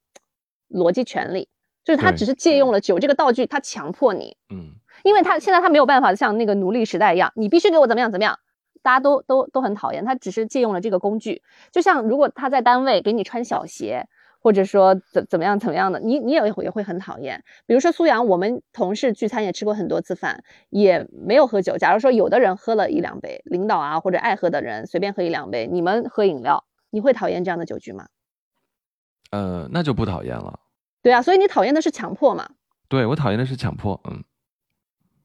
逻辑权利，就是他只是借用了酒这个道具，他强迫你，嗯，因为他现在他没有办法像那个奴隶时代一样，你必须给我怎么样怎么样，大家都都都很讨厌。他只是借用了这个工具，就像如果他在单位给你穿小鞋。或者说怎怎么样怎么样的，你你也会也会很讨厌。比如说苏阳，我们同事聚餐也吃过很多次饭，也没有喝酒。假如说有的人喝了一两杯，领导啊或者爱喝的人随便喝一两杯，你们喝饮料，你会讨厌这样的酒局吗？呃，那就不讨厌了。对啊，所以你讨厌的是强迫嘛？对我讨厌的是强迫，嗯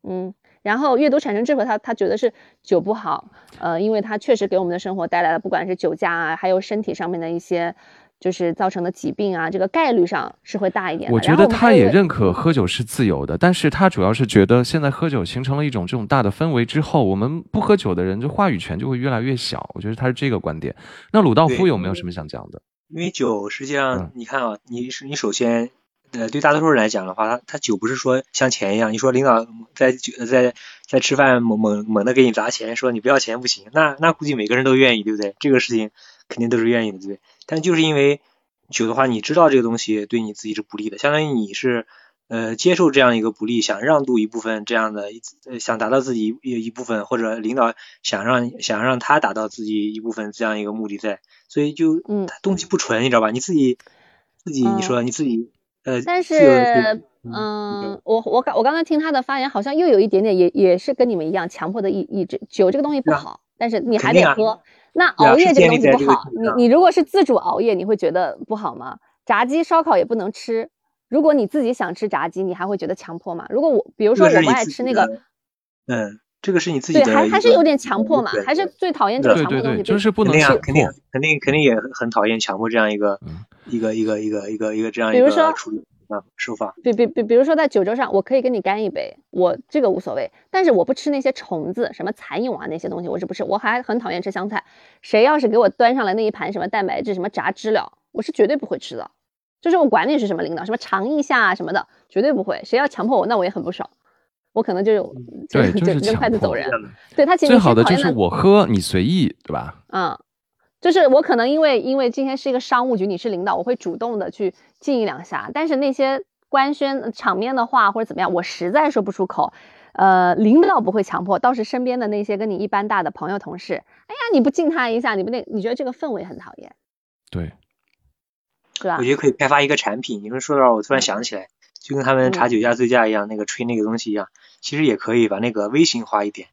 嗯。然后阅读产生智慧，他他觉得是酒不好，呃，因为它确实给我们的生活带来了不管是酒驾啊，还有身体上面的一些。就是造成的疾病啊，这个概率上是会大一点。我觉得他也认可喝酒是自由的，但是他主要是觉得现在喝酒形成了一种这种大的氛围之后，我们不喝酒的人就话语权就会越来越小。我觉得他是这个观点。那鲁道夫有没有什么想讲的？因为酒实际上，你看啊，你是你首先，呃，对大多数人来讲的话，他他酒不是说像钱一样，你说领导在酒在在吃饭猛猛猛的给你砸钱，说你不要钱不行，那那估计每个人都愿意，对不对？这个事情。肯定都是愿意的，对不对？但就是因为酒的话，你知道这个东西对你自己是不利的，相当于你是呃接受这样一个不利，想让渡一部分这样的，想达到自己一一部分，或者领导想让想让他达到自己一部分这样一个目的在，所以就嗯，东西不纯，你知道吧？你自己自己你说你自己呃，但是嗯，我我刚我刚才听他的发言，好像又有一点点也也是跟你们一样强迫的意意志，酒这个东西不好，但是你还得喝。那熬夜这个东西不好，你你如果是自主熬夜，你会觉得不好吗？炸鸡烧烤也不能吃，如果你自己想吃炸鸡，你还会觉得强迫吗？如果我，比如说我不爱吃那个，嗯，这个是你自己对，还还是有点强迫嘛，还是最讨厌这个强迫东西，就是不能强迫，肯定肯定肯定也很讨厌强迫这样一个一个一个一个一个一个这样一个处理。啊，手法，比比比，比如说在酒桌上，我可以跟你干一杯，我这个无所谓，但是我不吃那些虫子，什么蚕蛹啊那些东西，我是不吃，我还很讨厌吃香菜。谁要是给我端上来那一盘什么蛋白质、什么炸知了，我是绝对不会吃的。就是我管你是什么领导，什么尝一下什么的，绝对不会。谁要强迫我，那我也很不爽，我可能就对，就是扔筷子走人。对他其实最好的就是我喝你随意，对吧？嗯。就是我可能因为因为今天是一个商务局，你是领导，我会主动的去敬一两下。但是那些官宣场面的话或者怎么样，我实在说不出口。呃，领导不会强迫，倒是身边的那些跟你一般大的朋友同事，哎呀，你不敬他一下，你不那，你觉得这个氛围很讨厌，对，是吧？我觉得可以开发一个产品。你们说到，我突然想起来，就跟他们查酒驾醉驾一样，那个吹那个东西一样，其实也可以把那个微型化一点，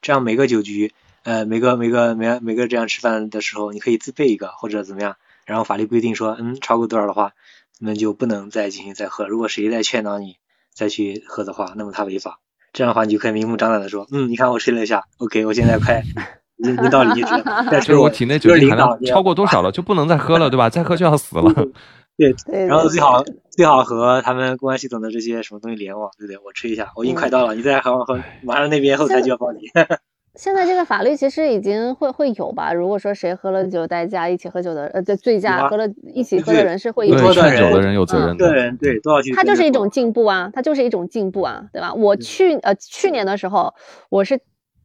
这样每个酒局。呃，每个每个每每个这样吃饭的时候，你可以自备一个或者怎么样，然后法律规定说，嗯，超过多少的话，那么就不能再进行再喝。如果谁再劝导你再去喝的话，那么他违法。这样的话，你就可以明目张胆的说，嗯，你看我吹了一下，OK，我现在快领领导离职，但 是我体内酒精含量超过多少了，就不能再喝了，对吧？再喝就要死了。对，然后最好最好和他们公安系统的这些什么东西联网，对不对？我吹一下，我已经快到了，你再喝喝，马上那边后台就要报警。现在这个法律其实已经会会有吧？如果说谁喝了酒代驾，一起喝酒的呃，对醉驾喝了一起喝的人是会有劝酒的人有责任的，对对都要去。它就是一种进步啊，他就是一种进步啊，对吧？我去呃去年的时候，我是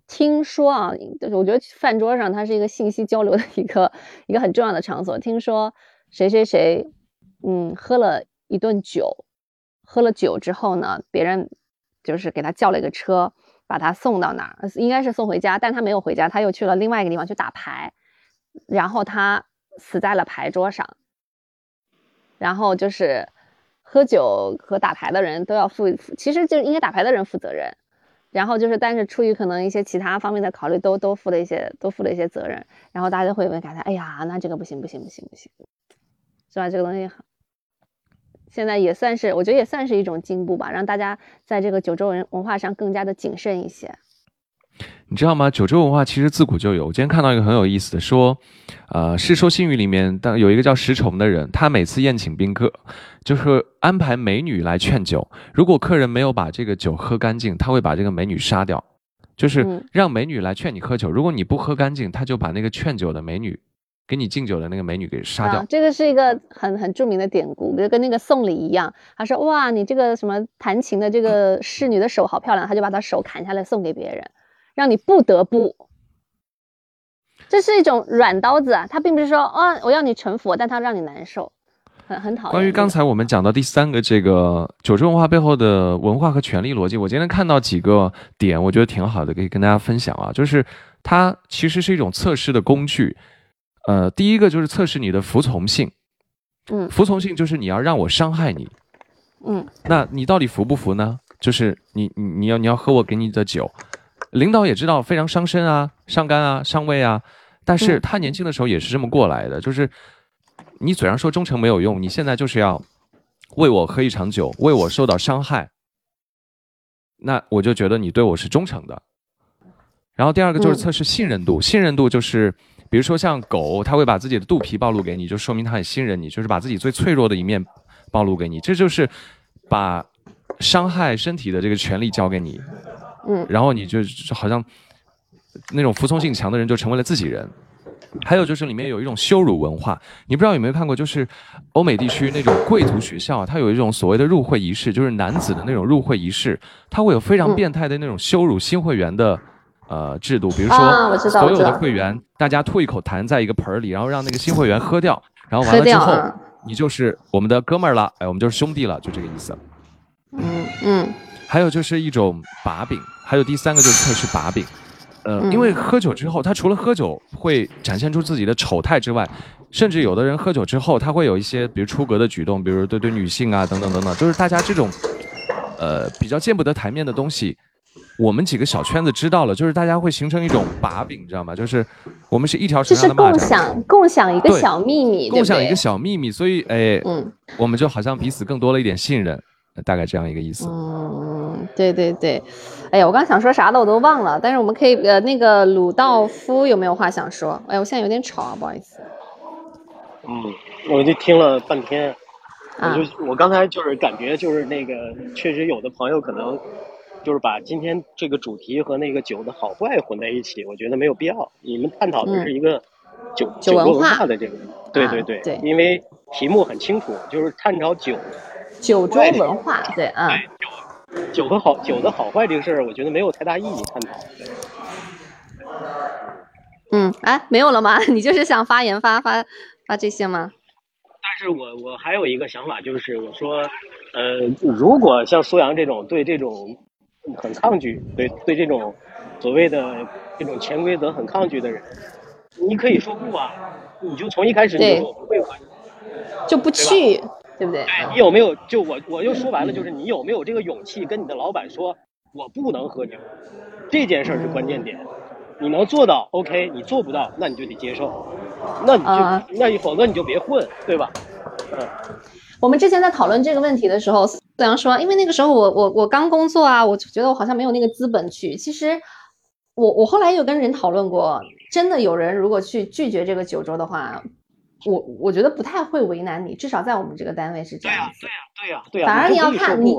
听说啊，就是我觉得饭桌上它是一个信息交流的一个一个很重要的场所。听说谁谁谁嗯喝了一顿酒，喝了酒之后呢，别人就是给他叫了一个车。把他送到哪儿？应该是送回家，但他没有回家，他又去了另外一个地方去打牌，然后他死在了牌桌上。然后就是喝酒和打牌的人都要负，其实就应该打牌的人负责任。然后就是，但是出于可能一些其他方面的考虑，都都负了一些，都负了一些责任。然后大家会问感叹：哎呀，那这个不行，不行，不行，不行，是吧？这个东西。现在也算是，我觉得也算是一种进步吧，让大家在这个九州文文化上更加的谨慎一些。你知道吗？九州文化其实自古就有。我今天看到一个很有意思的，说，呃，《世说新语》里面，当有一个叫石崇的人，他每次宴请宾客，就是安排美女来劝酒。如果客人没有把这个酒喝干净，他会把这个美女杀掉，就是让美女来劝你喝酒。如果你不喝干净，他就把那个劝酒的美女。给你敬酒的那个美女给杀掉，这个是一个很很著名的典故，就跟那个送礼一样。他说：“哇，你这个什么弹琴的这个 侍女的手好漂亮。”他就把她手砍下来送给别人，让你不得不。这是一种软刀子啊，他并不是说啊我要你成佛，但他让你难受，很很讨厌。关于刚才我们讲到第三个这个九州文化背后的文化和权力逻辑，我今天看到几个点，我觉得挺好的，可以跟大家分享啊。就是它其实是一种测试的工具。呃，第一个就是测试你的服从性，嗯，服从性就是你要让我伤害你，嗯，那你到底服不服呢？就是你你你要你要喝我给你的酒，领导也知道非常伤身啊、伤肝啊、伤胃啊，但是他年轻的时候也是这么过来的，就是你嘴上说忠诚没有用，你现在就是要为我喝一场酒，为我受到伤害，那我就觉得你对我是忠诚的。然后第二个就是测试信任度，信任度就是。比如说像狗，它会把自己的肚皮暴露给你，就说明它很信任你，就是把自己最脆弱的一面暴露给你，这就是把伤害身体的这个权利交给你，嗯，然后你就好像那种服从性强的人就成为了自己人。还有就是里面有一种羞辱文化，你不知道有没有看过，就是欧美地区那种贵族学校，它有一种所谓的入会仪式，就是男子的那种入会仪式，它会有非常变态的那种羞辱新会员的。呃，制度，比如说，所有的会员，大家吐一口痰在一个盆里，然后让那个新会员喝掉，然后完了之后，你就是我们的哥们儿了，哎，我们就是兄弟了，就这个意思。嗯嗯。还有就是一种把柄，还有第三个就是测试把柄。呃，因为喝酒之后，他除了喝酒会展现出自己的丑态之外，甚至有的人喝酒之后，他会有一些比如出格的举动，比如对对女性啊等等等等，就是大家这种呃比较见不得台面的东西。我们几个小圈子知道了，就是大家会形成一种把柄，你知道吗？就是我们是一条这是共船上的蚂蚱，享共享一个小秘密，对不对？共享一个小秘密，所以哎，嗯。我们就好像彼此更多了一点信任，大概这样一个意思。嗯，对对对，哎呀，我刚想说啥的我都忘了，但是我们可以呃，那个鲁道夫有没有话想说？哎，我现在有点吵啊，不好意思。嗯，我就听了半天，啊我就我刚才就是感觉就是那个，确实有的朋友可能就是把今天这个主题和那个酒的好坏混在一起，我觉得没有必要。你们探讨的是一个酒、嗯酒酒文文化化的这个，对啊对对，对因为题目很清楚，就是探讨酒酒中文化，对，啊，酒和好酒的好坏这个事儿，我觉得没有太大意义探讨。嗯，哎，没有了吗？你就是想发言发发发这些吗？但是我我还有一个想法，就是我说，呃，如果像苏阳这种对这种很抗拒，对对这种所谓的这种潜规则很抗拒的人，你可以说不啊，你就从一开始你就说我不会喝，就不去，对不对？你有没有？就我我又说白了，就是你有没有这个勇气跟你的老板说，我不能喝酒，这件事儿是关键点。你能做到，OK；你做不到，那你就得接受，那你就、啊那你否则你就别混，对吧？嗯。我们之前在讨论这个问题的时候，思阳说，因为那个时候我我我刚工作啊，我就觉得我好像没有那个资本去。其实我我后来有跟人讨论过，真的有人如果去拒绝这个九州的话，我我觉得不太会为难你，至少在我们这个单位是这样子。对呀、对呀、反而你要看你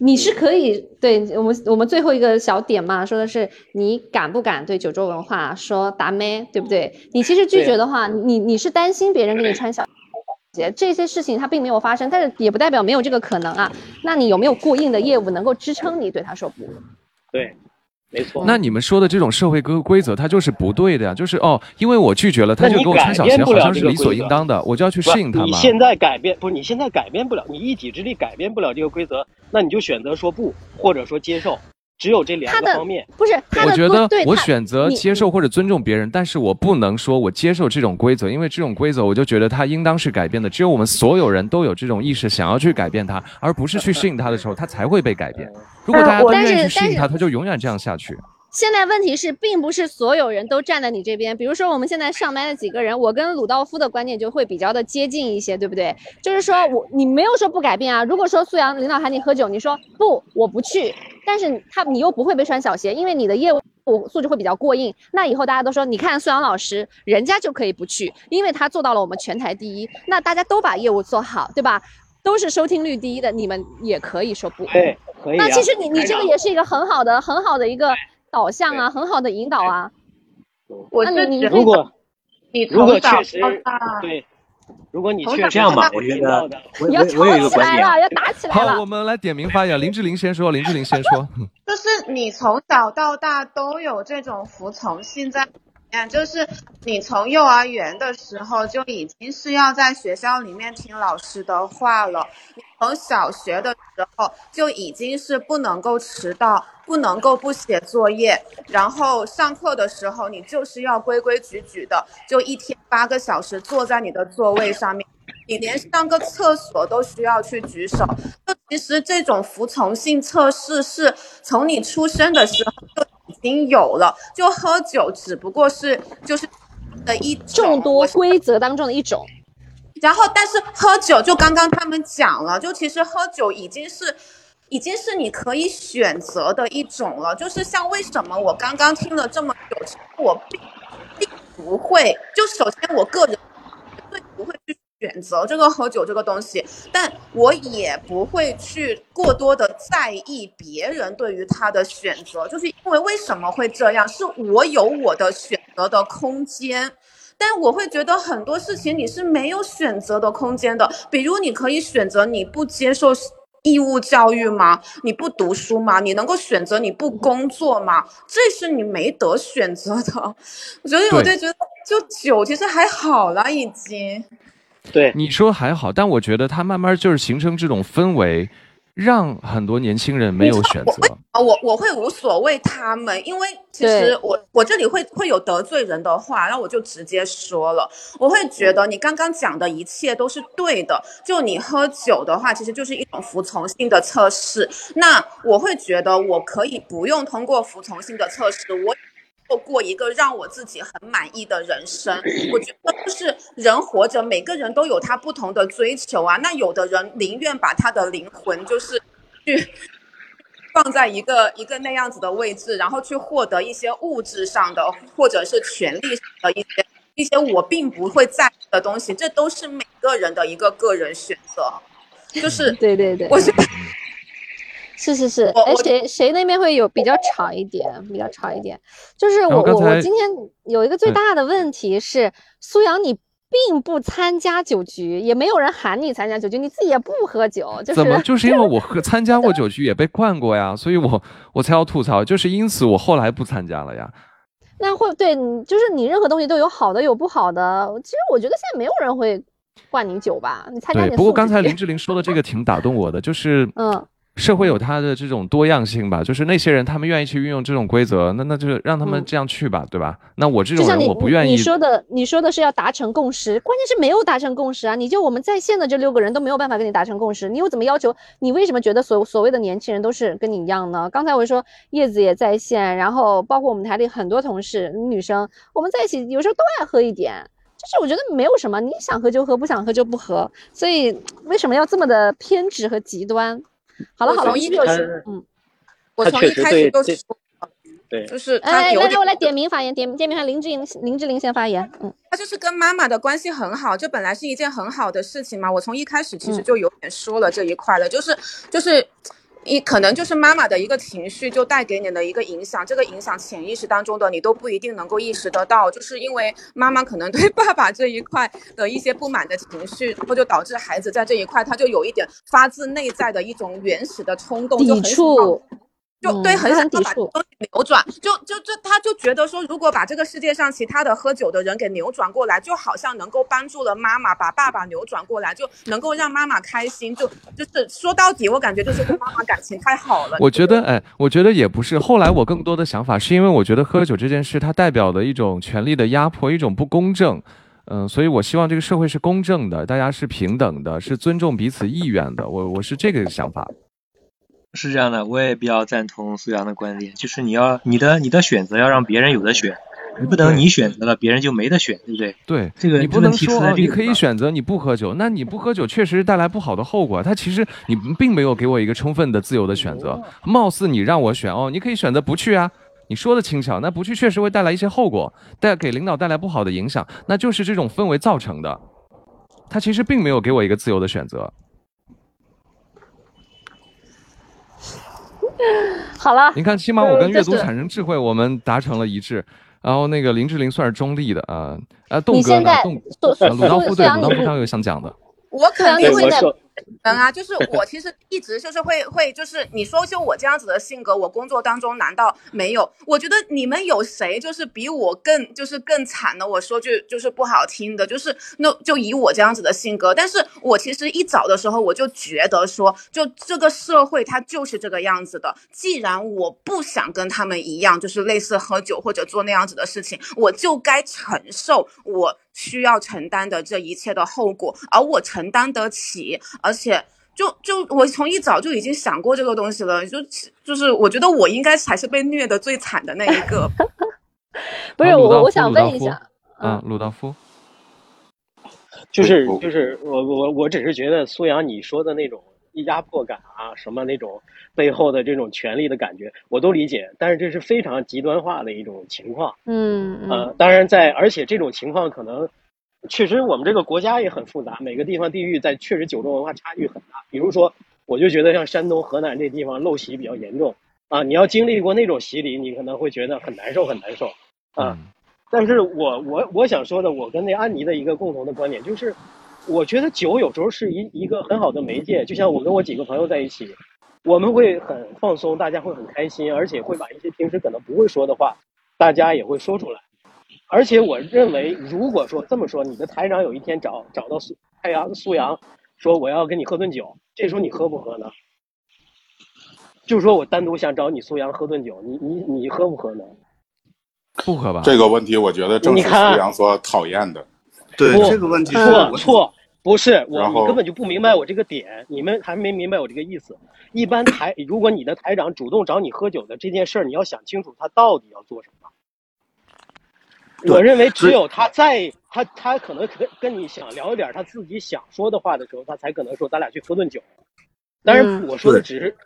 你是可以对我们我们最后一个小点嘛，说的是你敢不敢对九州文化说达咩，对不对？你其实拒绝的话，你你是担心别人给你穿小鞋，这些事情它并没有发生，但是也不代表没有这个可能啊。那你有没有过硬的业务能够支撑你对他说不？对，没错。那你们说的这种社会规规则，它就是不对的呀，就是哦，因为我拒绝了，他就给我穿小鞋，好像是理所应当的，我就要去适应它嘛。你现在改变不是你现在改变不了，你一己之力改变不了这个规则，那你就选择说不，或者说接受，只有这两个方面。不是我觉得我选择接受或者尊重别人，但是我不能说我接受这种规则，因为这种规则我就觉得它应当是改变的。只有我们所有人都有这种意识，想要去改变它，而不是去适应它的时候，它才会被改变。如果大家都愿意去适应它，它就永远这样下去。现在问题是，并不是所有人都站在你这边。比如说，我们现在上麦的几个人，我跟鲁道夫的观点就会比较的接近一些，对不对？就是说我你没有说不改变啊。如果说苏阳领导喊你喝酒，你说不，我不去，但是他你又不会被穿小鞋，因为你的业务素质会比较过硬。那以后大家都说，你看苏阳老师，人家就可以不去，因为他做到了我们全台第一。那大家都把业务做好，对吧？都是收听率第一的，你们也可以说不。对，可以、啊。那其实你你这个也是一个很好的很好的一个导向啊，很好的引导啊。我那如果你如果从小对，如果你从小确实这样吧我觉得我你要吵我我有一个起来观点，了，要打起来了好，了我。们来点名发言。林志玲先说，林志玲先说。就是你从小到大都有这种服从性在里面，就是你从幼儿园的时候就已经是要在学校里面听老师的话了，你从小学的时候就已经是不能够迟到，不能够不写作业，然后上课的时候你就是要规规矩矩的，就一天八个小时坐在你的座位上面。你连上个厕所都需要去举手，就其实这种服从性测试是从你出生的时候就已经有了，就喝酒只不过是就是的一种众多规则当中的一种，然后，但是喝酒就刚刚他们讲了，就其实喝酒已经是，已经是你可以选择的一种了。就是像为什么我刚刚听了这么久，其实我并并不会，就首先我个人不会去选择这个喝酒这个东西，但我也不会去过多的在意别人对于他的选择，就是因为为什么会这样，是我有我的选择的空间。但我会觉得很多事情你是没有选择的空间的，比如你可以选择你不接受义务教育吗？你不读书吗？你能够选择你不工作吗？这是你没得选择的。我觉得我就觉得，就酒其实还好了，已经。对，你说还好，但我觉得它慢慢就是形成这种氛围，让很多年轻人没有选择。啊，我我会无所谓他们，因为其实我我这里会会有得罪人的话，那我就直接说了。我会觉得你刚刚讲的一切都是对的，就你喝酒的话，其实就是一种服从性的测试。那我会觉得我可以不用通过服从性的测试，我够过一个让我自己很满意的人生。我觉得就是人活着，每个人都有他不同的追求啊。那有的人宁愿把他的灵魂就是去放在一个一个那样子的位置，然后去获得一些物质上的或者是权利上的一些一些我并不会在意的东西，这都是每个人的一个个人选择。就是对对对，我觉得是是是，哎，谁谁那边会有比较吵一点，比较吵一点。就是我我我今天有一个最嗯大的问题是，苏阳你并不参加酒局，也没有人喊你参加酒局，你自己也不喝酒，就是怎么就是因为我 喝参加过酒局也被灌过呀，所以我我才要吐槽，就是因此我后来不参加了呀。那会对你就是你任何东西都有好的有不好的。其实我觉得现在没有人会灌你酒吧，你参加对，不过刚才 林志玲说的这个挺打动我的，就是嗯社会有它的这种多样性吧，就是那些人他们愿意去运用这种规则，那那就让他们嗯这样去吧，对吧？那我这种人我不愿意你说的，你说的是要达成共识，关键是没有达成共识啊！你就我们在线的这六个人都没有办法跟你达成共识，你又怎么要求？你为什么觉得所所谓的年轻人都是跟你一样呢？刚才我说叶子也在线，然后包括我们台里很多同事女生，我们在一起有时候都爱喝一点。就是我觉得没有什么，你想喝就喝，不想喝就不喝。所以为什么要这么的偏执和极端？好了好了，我从一他继续游戏，嗯，我从一开始就说，对就是他哎，来来，我来点名发言，点点名看林志玲，林志玲先发言，嗯。他就是跟妈妈的关系很好，这本来是一件很好的事情嘛。我从一开始其实嗯就有点说了这一块了，就是就是。一可能就是妈妈的一个情绪，就带给你的一个影响，这个影响潜意识当中的你都不一定能够意识得到，就是因为妈妈可能对爸爸这一块的一些不满的情绪，然后就导致孩子在这一块他就有一点发自内在的一种原始的冲动，就很想触，就对，嗯很想要他很抵触把东西扭转，就就就他就觉得说，如果把这个世界上其他的喝酒的人给扭转过来，就好像能够帮助了妈妈把爸爸扭转过来，就能够让妈妈开心，就就是说到底，我感觉就是跟妈妈感情太好了。我觉得，哎，我觉得也不是。后来我更多的想法是因为我觉得喝酒这件事，它代表的一种权力的压迫，一种不公正。嗯，所以我希望这个社会是公正的，大家是平等的，是尊重彼此意愿的。我我是这个想法。是这样的，我也比较赞同苏阳的观点，就是你要你的你的选择要让别人有的选，你不能你选择了别人就没得选，对不对？对，这个你不能说哦你可以选择你不喝酒，那你不喝酒确实带来不好的后果。他其实你并没有给我一个充分的自由的选择，貌似你让我选哦，你可以选择不去啊。你说的轻巧，那不去确实会带来一些后果，带给领导带来不好的影响，那就是这种氛围造成的。他其实并没有给我一个自由的选择。好了，您看，起码我跟阅读产生智慧，我们达成了一致。然后那个林志玲算是中立的啊，啊，栋哥呢？栋鲁道夫对，鲁道夫刚刚有想讲的。我肯定会对能啊，就是我其实一直就是会会就是你说就我这样子的性格，我工作当中难道没有？我觉得你们有谁就是比我更就是更惨的？我说句就是不好听的，就是那就以我这样子的性格，但是我其实一早的时候我就觉得说，就这个社会它就是这个样子的。既然我不想跟他们一样，就是类似喝酒或者做那样子的事情，我就该承受我需要承担的这一切的后果，而我承担得起，而且。就就我从一早就已经想过这个东西了，就就是我觉得我应该才是被虐的最惨的那一个。不是我我想问一下，啊嗯，，鲁道夫，就是就是我我我只是觉得苏阳你说的那种压迫感啊，什么那种背后的这种权力的感觉，我都理解，但是这是非常极端化的一种情况。嗯嗯呃，当然在而且这种情况可能确实我们这个国家也很复杂，每个地方地域在确实酒中文化差距很大。比如说，我就觉得像山东、河南这地方陋习比较严重啊，你要经历过那种洗礼，你可能会觉得很难受，很难受啊。嗯但是我我我想说的，我跟那安妮的一个共同的观点就是，我觉得酒有时候是一一个很好的媒介，就像我跟我几个朋友在一起，我们会很放松，大家会很开心，而且会把一些平时可能不会说的话，大家也会说出来。而且我认为，如果说这么说，你的台长有一天找找到苏太阳苏阳，说我要跟你喝顿酒，这时候你喝不喝呢？就说我单独想找你苏阳喝顿酒，你你你喝不喝呢？不喝吧？这个问题，我觉得正是苏你看阳所讨厌的。对不这个问题是我错错，不是我，你根本就不明白我这个点，你们还没明白我这个意思。一般台，如果你的台长主动找你喝酒的这件事儿，你要想清楚他到底要做什么。我认为只有他在他他可能跟跟你想聊一点他自己想说的话的时候，他才可能说咱俩去喝顿酒。当然，嗯我说的只是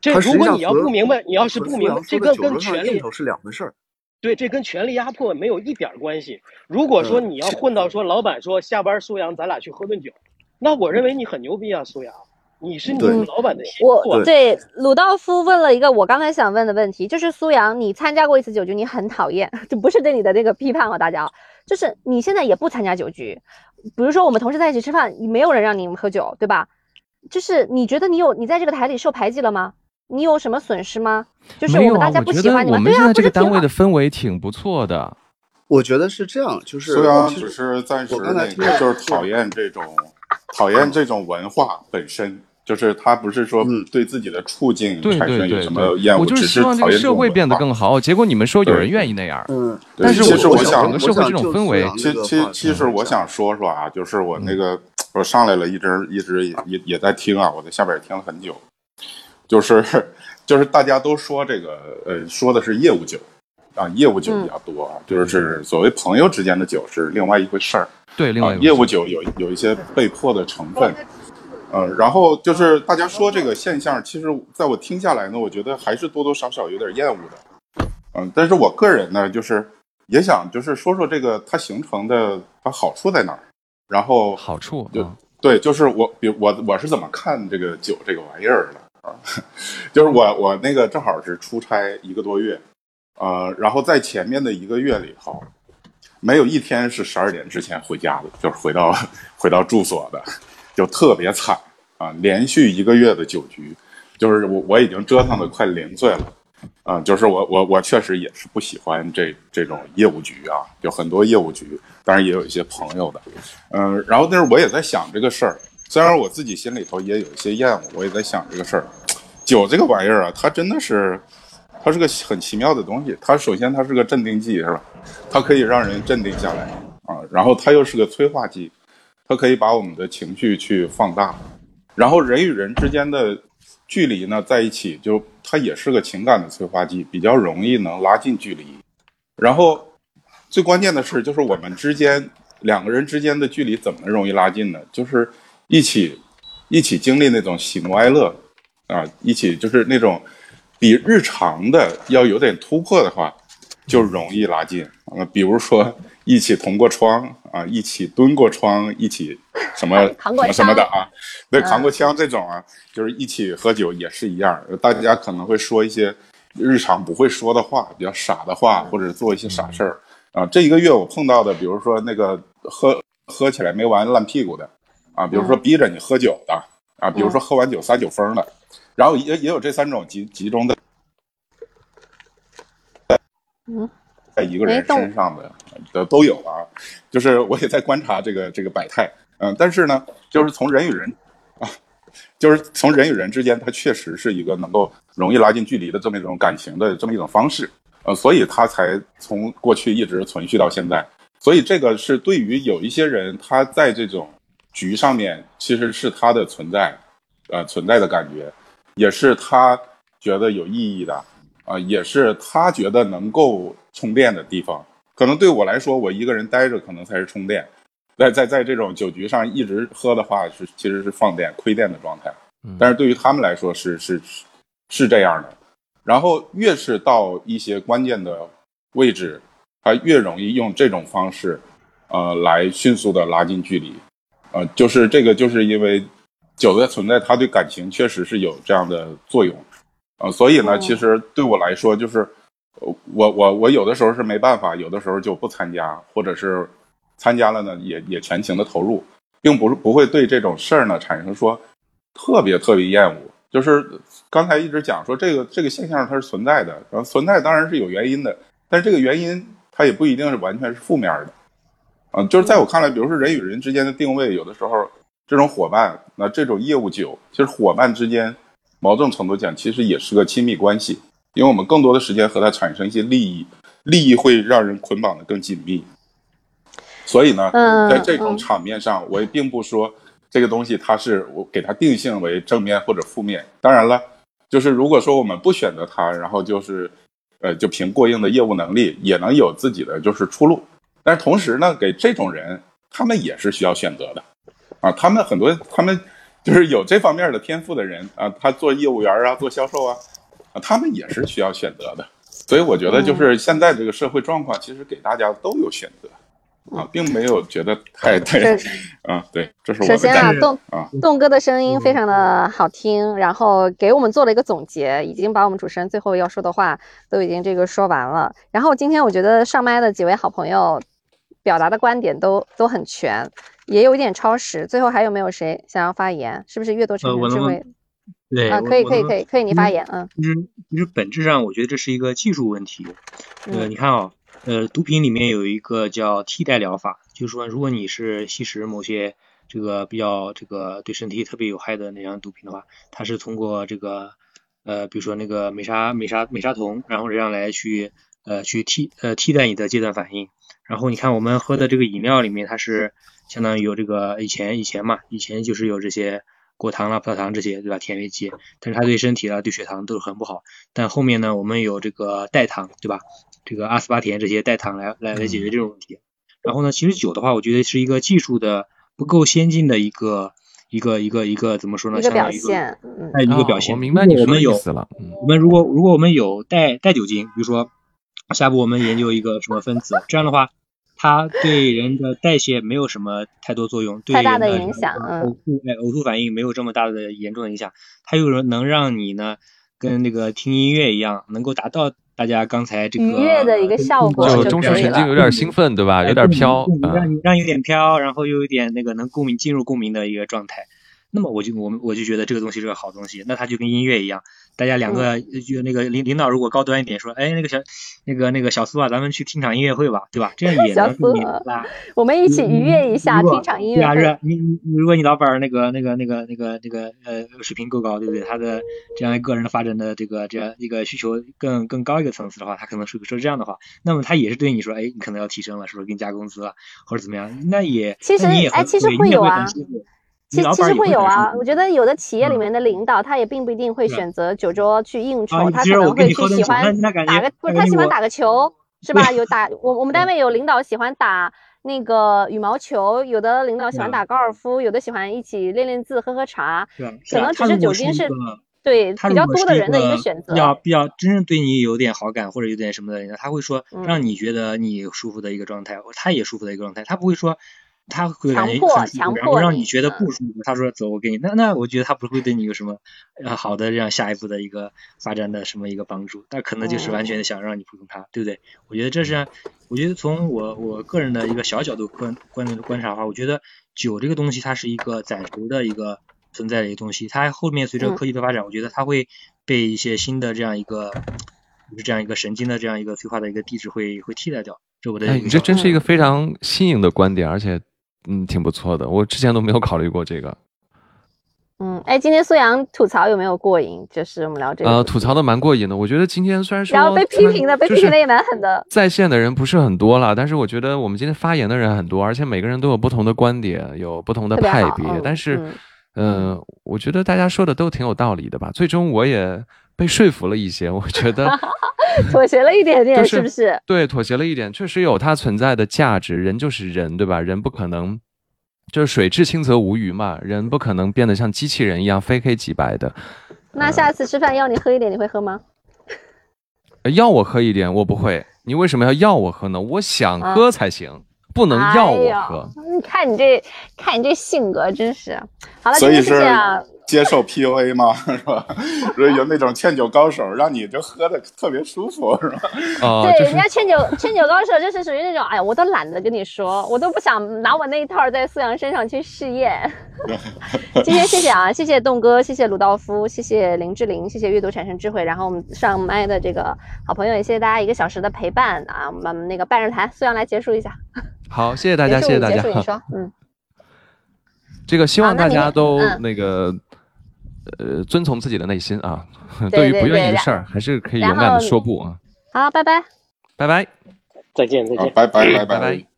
这。如果你要不明白，你要是不明白，这个说的酒桌上跟权力是两回事儿。对，这跟权力压迫没有一点儿关系。如果说嗯你要混到说老板说下班苏阳咱俩去喝顿酒，那我认为你很牛逼啊，苏阳，你是你们老板的我啊。对鲁道夫问了一个我刚才想问的问题，就是苏阳，你参加过一次酒局，你很讨厌，这不是对你的那个批判哦，大家啊，就是你现在也不参加酒局，比如说我们同事在一起吃饭，没有人让你们喝酒，对吧？就是你觉得你有你在这个台里受排挤了吗？你有什么损失吗？就是我们大家不喜欢你们，我们对啊，现在这个单位的氛围挺不错的。我觉得是这样，就是虽然只是暂时那个，就是讨厌这种讨厌这种文化本身，就是他不是说嗯对自己的处境产生有什么厌恶，我就是希望这个社会变得更好。结果你们说有人愿意那样，嗯，对但是其实我想社会这种氛围其其其实我想说说啊，就是我那个我上来了，一直一直也也也在听啊，我在下边也听了很久，就是就是大家都说这个呃说的是业务酒啊，业务酒比较多啊，就是所谓朋友之间的酒是另外一回事儿对，另外一，个啊业务酒有有一些被迫的成分。呃，然后就是大家说这个现象，其实在我听下来呢，我觉得还是多多少少有点厌恶的。嗯，但是我个人呢，就是也想就是说说这个它形成的它好处在哪儿，然后好处就啊，对，就是我比我我是怎么看这个酒这个玩意儿的啊？就是我我那个正好是出差一个多月，呃，然后在前面的一个月里头，没有一天是十二点之前回家的，就是回到 回到住所的，就特别惨啊！连续一个月的酒局，就是我我已经折腾的快零碎了。啊、就是我我我确实也是不喜欢这这种业务局啊，有很多业务局，当然也有一些朋友的，嗯、然后但是我也在想这个事儿，虽然我自己心里头也有一些厌恶，我也在想这个事儿，酒这个玩意儿啊，它真的是，它是个很奇妙的东西，它首先它是个镇定剂是吧？它可以让人镇定下来啊，然后它又是个催化剂，它可以把我们的情绪去放大，然后人与人之间的距离呢在一起，就它也是个情感的催化剂，比较容易能拉近距离。然后最关键的是，就是我们之间两个人之间的距离怎么容易拉近呢？就是一起一起经历那种喜怒哀乐啊，一起就是那种比日常的要有点突破的话，就容易拉近啊。比如说一起同过窗啊，一起蹲过窗，一起什么什么什么的啊，对，嗯扛过枪这种啊，就是一起喝酒也是一样，大家可能会说一些日常不会说的话，比较傻的话，或者做一些傻事儿啊。这一个月我碰到的，比如说那个喝喝起来没完烂屁股的啊，比如说逼着你喝酒的啊，比如说喝完酒撒酒疯的，然后也也有这三种集集中的嗯，在一个人身上的的都有啊，就是 我也在观察这个这个百态，嗯，但是呢，就是从人与人啊，就是从人与人之间，它确实是一个能够容易拉近距离的这么一种感情的这么一种方式，呃，所以它才从过去一直存续到现在，所以这个是对于有一些人他在这种局上面，其实是他的存在，呃，存在的感觉，也是他觉得有意义的。啊、也是他觉得能够充电的地方。可能对我来说，我一个人待着可能才是充电，在在在这种酒局上一直喝的话，是其实是放电、亏电的状态。嗯但是对于他们来说是是是是这样的。然后越是到一些关键的位置，他越容易用这种方式，呃，来迅速的拉近距离。呃，就是这个，就是因为酒的存在，它对感情确实是有这样的作用。呃，所以呢，哦其实对我来说，就是呃我我我有的时候是没办法，有的时候就不参加，或者是参加了呢，也也全情的投入，并不是不会对这种事儿呢产生说特别特别厌恶。就是刚才一直讲说这个这个现象它是存在的，然后存在当然是有原因的，但是这个原因它也不一定是完全是负面的。啊、就是在我看来，比如说人与人之间的定位，有的时候这种伙伴，那这种业务酒，其实伙伴之间，某种程度讲，其实也是个亲密关系，因为我们更多的时间和他产生一些利益，利益会让人捆绑的更紧密。所以呢，嗯在这种嗯场面上，我也并不说这个东西它是我给它定性为正面或者负面。当然了，就是如果说我们不选择它，然后就是呃，就凭过硬的业务能力，也能有自己的就是出路但是同时呢，给这种人，他们也是需要选择的啊。他们很多，他们就是有这方面的天赋的人啊，他做业务员啊，做销售啊，啊，他们也是需要选择的。所以我觉得，就是现在这个社会状况，其实给大家都有选择啊，并没有觉得太太 啊，对，这是我的首先啊，栋啊。栋哥的声音非常的好听，然后给我们做了一个总结，已经把我们主持人最后要说的话都已经这个说完了。然后今天我觉得上麦的几位好朋友表达的观点都都很全，也有一点超时。最后还有没有谁想要发言？是不是阅读呃，成我？对啊，可以可以可以可以，你发言，嗯其实其实本质上，我觉得这是一个技术问题。呃，嗯你看啊、呃，毒品里面有一个叫替代疗法，就是说，如果你是吸食某些这个比较这个对身体特别有害的那样毒品的话，它是通过这个呃，比如说那个美沙美沙美沙酮，然后这样来去呃去替呃替代你的戒断反应。然后你看我们喝的这个饮料里面，它是相当于有这个以前以前嘛，以前就是有这些果糖啦、葡萄糖这些，对吧？甜味剂，但是它对身体啊、对血糖都是很不好。但后面呢，我们有这个代糖，对吧？这个阿斯巴甜这些代糖来来来解决这种问题。然后呢，其实酒的话，我觉得是一个技术的不够先进的一个一个一个一个怎么说呢？一个表相当于现，嗯哎，一个哦表现。我明白你我们有意思了。嗯我们如果如果我们有带带酒精，比如说下步我们研究一个什么分子，这样的话，它对人的代谢没有什么太多作用，对太大的人的影响嗯呕吐哎呕吐反应没有这么大的严重的影响，它又能让你呢跟那个听音乐一样，能够达到大家刚才这个愉悦的一个效果就就中枢神经有。点兴奋，对吧？哎有点飘啊。让你让你有点飘，然后又有点那个能共鸣进入共鸣的一个状态。那么我就我们我就觉得这个东西是个好东西，那它就跟音乐一样，大家两个呃就那个领领导如果高端一点说，哎那个小那个那个小苏啊，咱们去听场音乐会吧，对吧？这样也能共鸣啦。我们一起愉悦一下，听场音乐会。是你你你如果你老板儿那个那个那个那个那个呃水平够高，对不对？他的这样个人的发展的这个这样一个需求更更高一个层次的话，他可能是说这样的话，那么他也是对你说，哎，你可能要提升了，是不是给你加工资了，或者怎么样？那也其实哎其实会有啊其其实会有啊，我觉得有的企业里嗯面的领导，他也并不一定会选择酒桌去应酬，他可能会去喜欢打个，不是他喜欢打个球，是吧？有打我我们单位有领导喜欢打那个羽毛球，有的领导喜欢打高尔夫，有的喜欢一起练练字、喝喝茶，可能只是酒精是对比较多的人的一个个选择。要比较真正对你有点好感或者有点什么的人，他会说嗯让你觉得你舒服的一个状态，他也舒服的一个状态，他不会说他会感觉强迫很舒服，然强迫你后让你觉得嗯不舒服。他说走，我给你，那那我觉得他不会对你有什么呃好的这样下一步的一个发展的什么一个帮助，但可能就是完全的想让你服从他，对不对？我觉得这是，我觉得从我我个人的一个小角度观观观察的话，我觉得酒这个东西它是一个暂时的一个存在的一个东西，它后面随着嗯科技的发展，我觉得它会被一些新的这样一个就是这样一个神经的这样一个催化的一个地址会会替代掉。这我的哎，你这真是一个非常新颖的观点，而且嗯挺不错的。我之前都没有考虑过这个。嗯，哎，今天苏阳吐槽有没有过瘾？就是我们聊这个呃，吐槽的蛮过瘾的。我觉得今天虽然说然后被批评的，被批评的也蛮狠的。在线的人不是很多了，但是我觉得我们今天发言的人很多，而且每个人都有不同的观点，有不同的派别。嗯但是，嗯嗯、我觉得大家说的都挺有道理的吧。最终我也被说服了一些，我觉得 妥协了一点点，就是是不是？对，妥协了一点，确实有它存在的价值。人就是人，对吧？人不可能就是水至清则无鱼嘛，人不可能变得像机器人一样非黑即白的。那下次吃饭要你喝一点，你会喝吗？呃要我喝一点，我不会。你为什么要要我喝呢？我想啊喝才行，不能要我喝。你看你这，看你这性格，真是。好了，所以是今天谢谢啊。接受 PUA 吗？是吧？所 以有那种劝酒高手，让你就喝的特别舒服，是吧？哦、对，就是人家劝酒劝酒高手就是属于那种，哎呀，我都懒得跟你说，我都不想拿我那一套在苏阳身上去试验。今天谢谢啊，谢谢栋哥，谢谢鲁道夫，谢谢林志玲，谢谢阅读产生智慧。然后我们上麦的这个好朋友，也谢谢大家一个小时的陪伴啊。我们那个半日谈，苏阳来结束一下。好，谢谢大家，谢谢大结束，你家。说，嗯，这个希望大家都嗯那个、呃遵从自己的内心啊，对 对于不愿意的事儿，还是可以勇敢的说不啊。好，拜拜。拜拜。再见再见拜拜拜拜